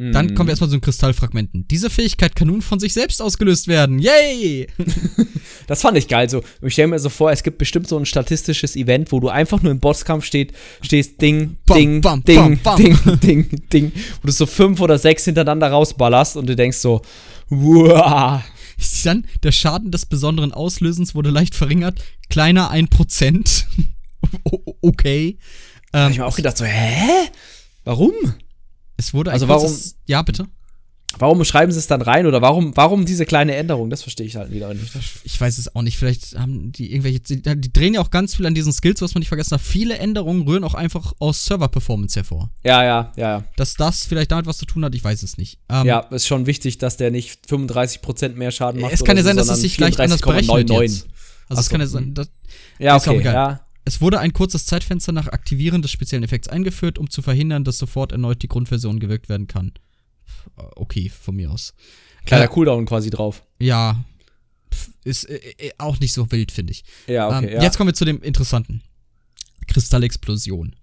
Dann kommen wir mhm. erstmal zu den Kristallfragmenten. Diese Fähigkeit kann nun von sich selbst ausgelöst werden. Yay! das fand ich geil. So, ich stelle mir so vor, es gibt bestimmt so ein statistisches Event, wo du einfach nur im Bosskampf steht, stehst, Ding, Ding, bam, Ding, bam, Ding, Ding, Ding, Ding, wo du so fünf oder sechs hintereinander rausballerst und du denkst so, wow. Dann, der Schaden des besonderen Auslösens wurde leicht verringert. Kleiner 1%. okay. Ähm, hab ich mir auch gedacht so, hä? Warum? Es wurde also warum, Ja, bitte. Warum schreiben sie es dann rein oder warum, warum diese kleine Änderung? Das verstehe ich halt wieder nicht. Ich weiß es auch nicht. Vielleicht haben die irgendwelche. Die, drehen ja auch ganz viel an diesen Skills, was man nicht vergessen darf. Viele Änderungen rühren auch einfach aus Server-Performance hervor. Ja, ja, ja, Dass das vielleicht damit was zu tun hat, ich weiß es nicht. Ähm, ja, ist schon wichtig, dass der nicht 35% mehr Schaden macht. Es kann ja sein, so, dass es sich vielleicht anders berechnet. Jetzt. Also, es kann ja sein. Das, ja, okay, ja. Es wurde ein kurzes Zeitfenster nach Aktivieren des speziellen Effekts eingeführt, um zu verhindern, dass sofort erneut die Grundversion gewirkt werden kann. Okay, von mir aus. Kleiner äh, Cooldown quasi drauf. Ja. Ist äh, äh, auch nicht so wild, finde ich. Ja, okay. Ähm, ja. Jetzt kommen wir zu dem Interessanten. Kristallexplosion.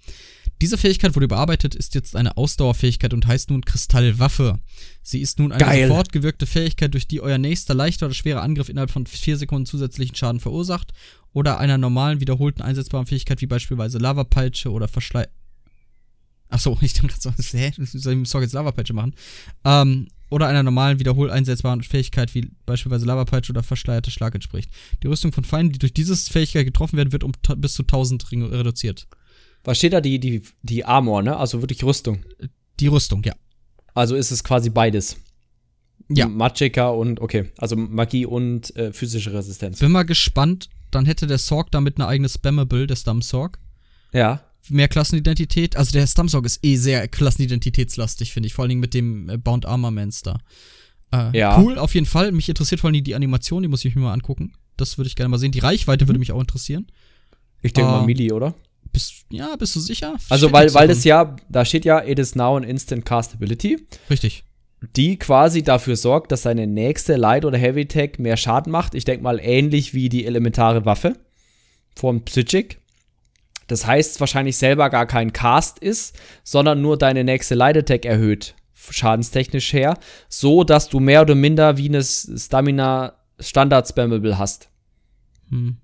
Diese Fähigkeit wurde überarbeitet, ist jetzt eine Ausdauerfähigkeit und heißt nun Kristallwaffe. Sie ist nun eine Geil. sofort gewirkte Fähigkeit, durch die euer nächster leichter oder schwerer Angriff innerhalb von vier Sekunden zusätzlichen Schaden verursacht oder einer normalen wiederholten einsetzbaren Fähigkeit wie beispielsweise Lavapeitsche oder Verschlei. Achso, ich dachte gerade so, hä? Soll ich mit Sorge jetzt Lavapeitsche machen? Ähm, oder einer normalen wiederholt einsetzbaren Fähigkeit wie beispielsweise Lavapeitsche oder verschleierte Schlag entspricht. Die Rüstung von Feinden, die durch diese Fähigkeit getroffen werden, wird um bis zu 1000 reduziert. Was steht da? Die, die, die Armor, ne? Also wirklich Rüstung. Die Rüstung, ja. Also ist es quasi beides. Ja. Magicka und, okay, also Magie und äh, physische Resistenz. Bin mal gespannt, dann hätte der Sorg damit eine eigene Spammable, der Stum Sorg. Ja. Mehr Klassenidentität. Also der Stum Sorg ist eh sehr klassenidentitätslastig, finde ich. Vor allen Dingen mit dem äh, Bound Armaments da. Äh, ja. Cool, auf jeden Fall. Mich interessiert vor allem die Animation, die muss ich mir mal angucken. Das würde ich gerne mal sehen. Die Reichweite mhm. würde mich auch interessieren. Ich denke mal Mili, oder? Bist, ja, bist du sicher? Also, weil, weil das ja, da steht ja, it is now an instant castability. Richtig. Die quasi dafür sorgt, dass seine nächste Light- oder Heavy-Tech mehr Schaden macht. Ich denke mal ähnlich wie die elementare Waffe von Psychic. Das heißt, wahrscheinlich selber gar kein Cast ist, sondern nur deine nächste Light Attack erhöht, schadenstechnisch her, so dass du mehr oder minder wie eine Stamina Standard Spammable hast. Hm.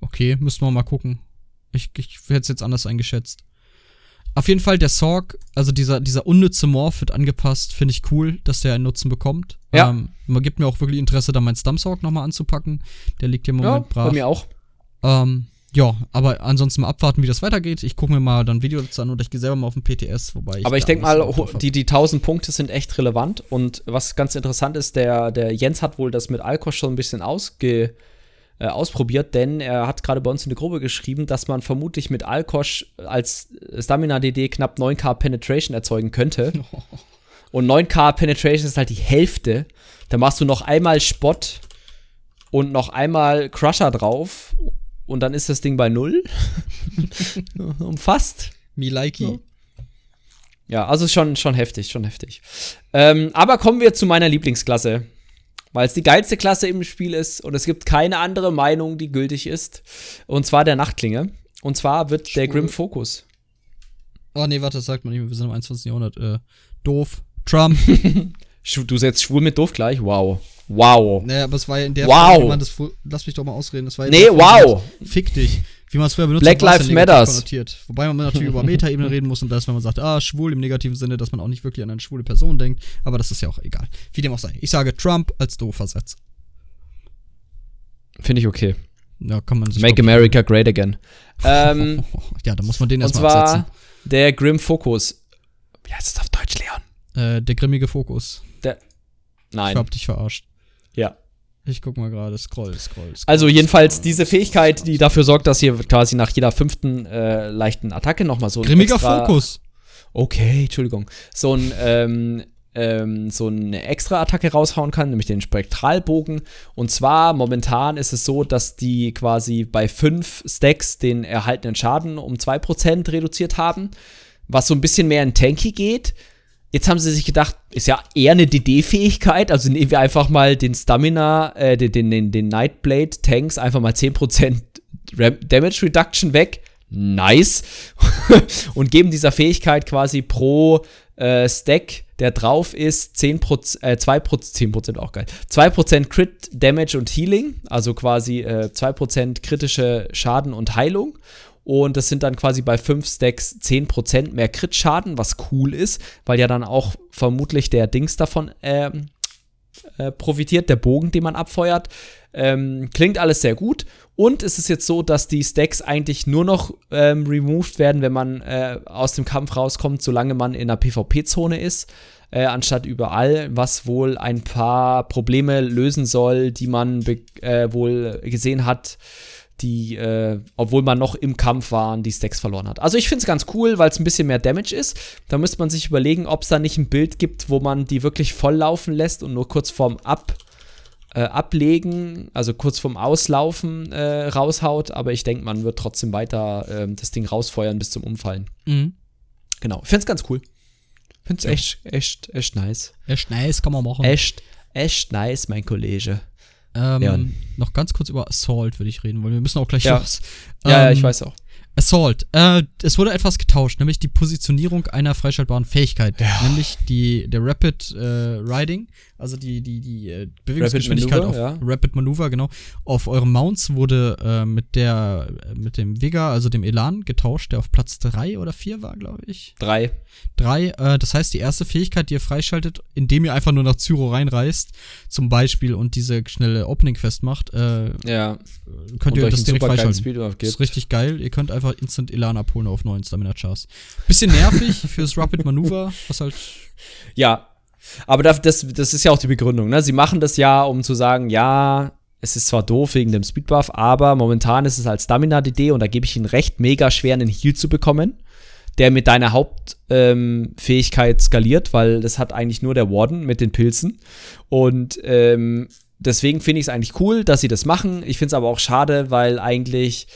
Okay, müssen wir mal gucken. Ich, ich hätte es jetzt anders eingeschätzt. Auf jeden Fall der Sorg, also dieser, dieser unnütze Morph wird angepasst, finde ich cool, dass der einen Nutzen bekommt. Ja. Ähm, man gibt mir auch wirklich Interesse, da meinen Stumsorg nochmal anzupacken. Der liegt hier im Moment ja, brav. Bei mir auch. Ähm, ja, aber ansonsten mal abwarten, wie das weitergeht. Ich gucke mir mal dann Videos an und ich gehe selber mal auf den PTS, wobei ich Aber ich denke mal, die, die 1000 Punkte sind echt relevant und was ganz interessant ist, der, der Jens hat wohl das mit Alkosch schon ein bisschen ausge, äh, ausprobiert, denn er hat gerade bei uns in der Gruppe geschrieben, dass man vermutlich mit Alkosch als Stamina-DD knapp 9k Penetration erzeugen könnte. Und 9k Penetration ist halt die Hälfte. Da machst du noch einmal Spot und noch einmal Crusher drauf und dann ist das Ding bei null. Umfasst. Me likey. Ja, also schon, schon heftig, schon heftig. Ähm, aber kommen wir zu meiner Lieblingsklasse. Weil es die geilste Klasse im Spiel ist und es gibt keine andere Meinung, die gültig ist. Und zwar der Nachtklinge. Und zwar wird Schwul. der Grim Focus. Oh nee, warte, das sagt man nicht mehr. Wir sind im 21. Jahrhundert. Äh, doof. Trump. du setzt schwul mit doof gleich? Wow. Wow. Naja, aber es war ja in der wow. Form, wie man das. Lass mich doch mal ausreden. Das war ja nee, wow. Fick dich. Wie man es früher benutzt Black Lives Matters. Wobei man natürlich über Metaebene reden muss und das, wenn man sagt, ah, schwul im negativen Sinne, dass man auch nicht wirklich an eine schwule Person denkt. Aber das ist ja auch egal. Wie dem auch sei. Ich sage Trump als doofer Satz. Finde ich okay. Ja, kann man sich Make America great again. ähm, ja, da muss man den erstmal absetzen. Und zwar der Grim Focus. Wie heißt es auf Deutsch, Leon? Äh, der grimmige Fokus. Der. Nein. Ich hab dich verarscht. Ja. Ich guck mal gerade, scroll, scroll, scroll. Also jedenfalls scroll, diese Fähigkeit, die dafür sorgt, dass ihr quasi nach jeder fünften äh, leichten Attacke nochmal so ein Grimmiger Fokus. Okay, Entschuldigung. So ein ähm, ähm, so eine extra Attacke raushauen kann, nämlich den Spektralbogen. Und zwar momentan ist es so, dass die quasi bei fünf Stacks den erhaltenen Schaden um 2% reduziert haben, was so ein bisschen mehr in Tanky geht. Jetzt haben sie sich gedacht, ist ja eher eine DD-Fähigkeit, also nehmen wir einfach mal den Stamina, äh, den, den, den Nightblade-Tanks einfach mal 10% Damage Reduction weg. Nice. und geben dieser Fähigkeit quasi pro äh, Stack, der drauf ist, 10%, äh, 2%, 10% auch geil. 2% Crit Damage und Healing, also quasi äh, 2% kritische Schaden und Heilung. Und das sind dann quasi bei 5 Stacks 10% mehr Crit-Schaden, was cool ist, weil ja dann auch vermutlich der Dings davon ähm, äh, profitiert, der Bogen, den man abfeuert. Ähm, klingt alles sehr gut. Und es ist jetzt so, dass die Stacks eigentlich nur noch ähm, removed werden, wenn man äh, aus dem Kampf rauskommt, solange man in einer PvP-Zone ist. Äh, anstatt überall, was wohl ein paar Probleme lösen soll, die man äh, wohl gesehen hat die, äh, obwohl man noch im Kampf war, die Stacks verloren hat. Also ich finde es ganz cool, weil es ein bisschen mehr Damage ist. Da müsste man sich überlegen, ob es da nicht ein Bild gibt, wo man die wirklich voll laufen lässt und nur kurz vorm Ab, äh, Ablegen, also kurz vorm Auslaufen äh, raushaut. Aber ich denke, man wird trotzdem weiter ähm, das Ding rausfeuern bis zum Umfallen. Mhm. Genau. Ich finde es ganz cool. Finde es ja. echt, echt, echt nice. Echt nice, kann man machen. Echt, echt nice, mein Kollege. Ähm, ja. Noch ganz kurz über Assault würde ich reden, weil wir müssen auch gleich ja. los. Ja, ähm, ja, ich ähm, weiß auch. Assault. Äh, es wurde etwas getauscht, nämlich die Positionierung einer freischaltbaren Fähigkeit. Ja. Nämlich die, der Rapid äh, Riding, also die, die, die äh, Bewegungsgeschwindigkeit Rapid Maneuver, auf ja. Rapid Maneuver, genau. Auf eurem Mounts wurde äh, mit der, mit dem Vigor, also dem Elan, getauscht, der auf Platz 3 oder 4 war, glaube ich. 3. 3, äh, das heißt, die erste Fähigkeit, die ihr freischaltet, indem ihr einfach nur nach Zyro reinreißt, zum Beispiel, und diese schnelle Opening festmacht, äh, ja. könnt und ihr das direkt freischalten. Das ist richtig geil. Ihr könnt einfach instant Elan abholen auf neuen Stamina Chars. Bisschen nervig fürs Rapid Maneuver, was halt. Ja, Aber das, das, das ist ja auch die Begründung, ne? Sie machen das ja, um zu sagen, ja, es ist zwar doof wegen dem Speedbuff, aber momentan ist es als Stamina-DD und da gebe ich ihnen recht, mega schwer einen Heal zu bekommen, der mit deiner Hauptfähigkeit ähm, skaliert, weil das hat eigentlich nur der Warden mit den Pilzen. Und ähm, deswegen finde ich es eigentlich cool, dass sie das machen. Ich finde es aber auch schade, weil eigentlich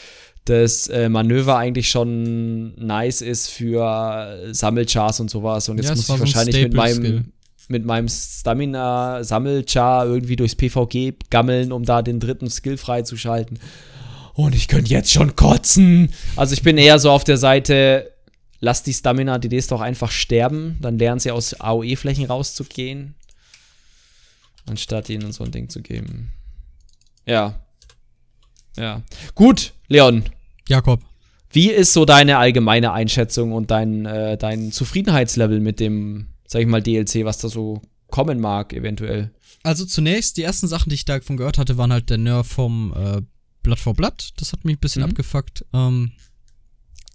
das äh, Manöver eigentlich schon nice ist für Sammelchars und sowas. Und jetzt ja, muss ich wahrscheinlich mit meinem, mit meinem Stamina-Sammelchar irgendwie durchs PvG gammeln, um da den dritten Skill freizuschalten. Und ich könnte jetzt schon kotzen. Also ich bin eher so auf der Seite, lass die Stamina-DDs doch einfach sterben. Dann lernen sie aus AOE-Flächen rauszugehen. Anstatt ihnen so ein Ding zu geben. Ja. Ja. Gut, Leon. Jakob. Wie ist so deine allgemeine Einschätzung und dein, äh, dein Zufriedenheitslevel mit dem, sag ich mal, DLC, was da so kommen mag, eventuell? Also zunächst, die ersten Sachen, die ich davon gehört hatte, waren halt der Nerf vom äh, Blood for Blood. Das hat mich ein bisschen mhm. abgefuckt. Ähm,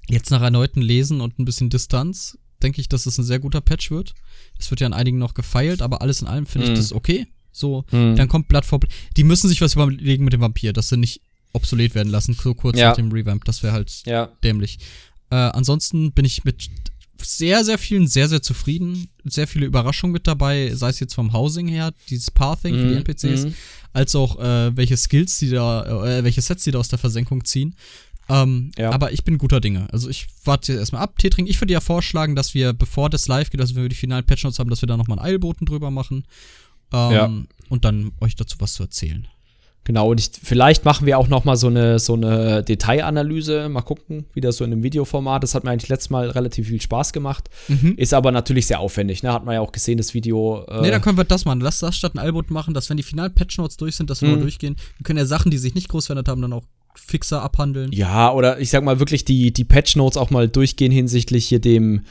jetzt nach erneuten Lesen und ein bisschen Distanz denke ich, dass es ein sehr guter Patch wird. Es wird ja an einigen noch gefeilt, aber alles in allem finde mhm. ich das okay. So, mhm. dann kommt Blood for Blood. Die müssen sich was überlegen mit dem Vampir, dass sie nicht obsolet werden lassen, so kurz ja. nach dem Revamp. Das wäre halt ja. dämlich. Äh, ansonsten bin ich mit sehr, sehr vielen sehr, sehr zufrieden. Sehr viele Überraschungen mit dabei, sei es jetzt vom Housing her, dieses Pathing mm, für die mhm, NPCs, mm. als auch äh, welche Skills die da, äh, welche Sets die da aus der Versenkung ziehen. Ähm, ja. Aber ich bin guter Dinge. Also ich warte jetzt erstmal ab. Tetring, ich würde ja vorschlagen, dass wir, bevor das live geht, also wenn wir die finalen Patch Notes haben, dass wir da nochmal einen Eilboten drüber machen. Ähm, ja. Und dann euch dazu was zu erzählen. Genau, und ich, vielleicht machen wir auch noch mal so eine, so eine Detailanalyse. Mal gucken, wie das so in einem Videoformat. Das hat mir eigentlich letztes Mal relativ viel Spaß gemacht. Mhm. Ist aber natürlich sehr aufwendig. Ne? Hat man ja auch gesehen, das Video. Äh nee, dann können wir das machen. Lass das statt ein Albot machen, dass wenn die finalen Patchnotes durch sind, dass wir mhm. mal durchgehen. Wir können ja Sachen, die sich nicht groß verändert haben, dann auch fixer abhandeln. Ja, oder ich sag mal wirklich die, die Patchnotes auch mal durchgehen hinsichtlich hier dem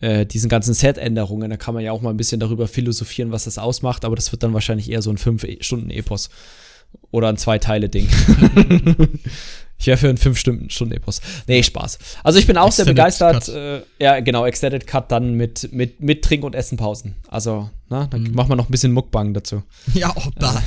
äh, diesen ganzen Set-Änderungen. Da kann man ja auch mal ein bisschen darüber philosophieren, was das ausmacht, aber das wird dann wahrscheinlich eher so ein 5-Stunden-Epos. Oder ein Zwei-Teile-Ding. ich wäre für einen 5-Stunden-Epos. Nee, Spaß. Also ich bin auch Extended sehr begeistert. Äh, ja, genau, Extended Cut dann mit, mit, mit Trink- und Essenpausen. Also, na, dann mhm. machen wir noch ein bisschen Muckbang dazu. Ja, oh, da.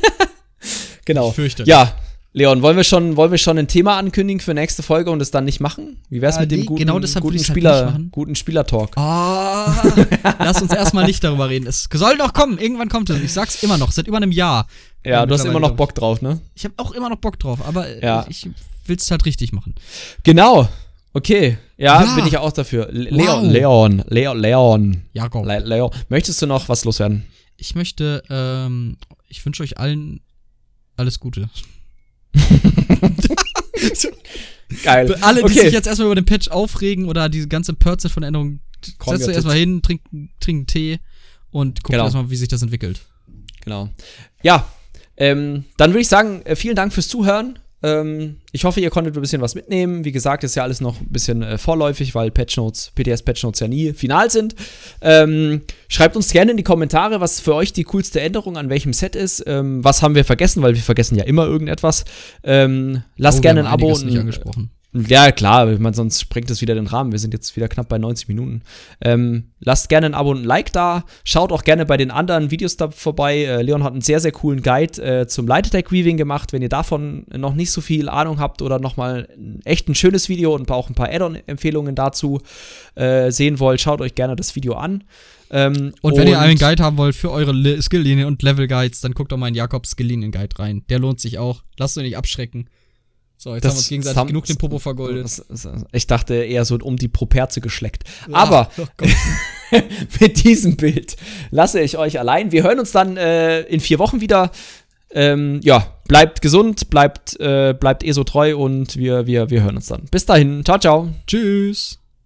genau. Ich fürchte. Ja, Leon, wollen wir schon, wollen wir schon ein Thema ankündigen für nächste Folge und es dann nicht machen? Wie wär's äh, mit dem nee, guten, genau guten halt Spieler, halt guten Spielertalk? Oh, lass uns erstmal nicht darüber reden. Es soll doch kommen, irgendwann kommt es. Ich sag's immer noch, seit über einem Jahr. Ja, du hast immer noch Bock drauf, ne? Ich habe auch immer noch Bock drauf, aber ja. ich will's halt richtig machen. Genau. Okay, ja, ja. bin ich auch dafür. Leon, wow. Leon, Leon, Leon. Jakob. Le Leon. Möchtest du noch was loswerden? Ich möchte, ähm, ich wünsche euch allen alles Gute. Geil. Für alle, die okay. sich jetzt erstmal über den Patch aufregen oder diese ganze Pörze von Änderungen, setzt euch erstmal hin, trinken, trinken Tee und guckt genau. erstmal, wie sich das entwickelt. Genau. Ja, ähm, dann würde ich sagen, äh, vielen Dank fürs Zuhören. Ähm, ich hoffe, ihr konntet ein bisschen was mitnehmen. Wie gesagt, ist ja alles noch ein bisschen äh, vorläufig, weil Patch Notes, PTS-Patch Notes ja nie final sind. Ähm, schreibt uns gerne in die Kommentare, was für euch die coolste Änderung an welchem Set ist. Ähm, was haben wir vergessen, weil wir vergessen ja immer irgendetwas. Ähm, lasst oh, gerne ein Abo. Nicht angesprochen. Ja, klar, ich meine, sonst sprengt es wieder den Rahmen. Wir sind jetzt wieder knapp bei 90 Minuten. Ähm, lasst gerne ein Abo und ein Like da. Schaut auch gerne bei den anderen Videos da vorbei. Äh, Leon hat einen sehr, sehr coolen Guide äh, zum Light Attack Weaving gemacht. Wenn ihr davon noch nicht so viel Ahnung habt oder nochmal echt ein schönes Video und auch ein paar Add-on-Empfehlungen dazu äh, sehen wollt, schaut euch gerne das Video an. Ähm, und, und wenn ihr einen Guide haben wollt für eure Skill-Linie und Level-Guides, dann guckt doch mal in Jakobs Skill-Linien-Guide rein. Der lohnt sich auch. Lasst euch nicht abschrecken. So, jetzt das haben wir uns gegenseitig Sam genug den Popo vergoldet. Ich dachte eher so um die Properze geschleckt. Ja, Aber oh mit diesem Bild lasse ich euch allein. Wir hören uns dann äh, in vier Wochen wieder. Ähm, ja, bleibt gesund, bleibt, äh, bleibt eh so treu und wir, wir, wir hören uns dann. Bis dahin. Ciao, ciao. Tschüss.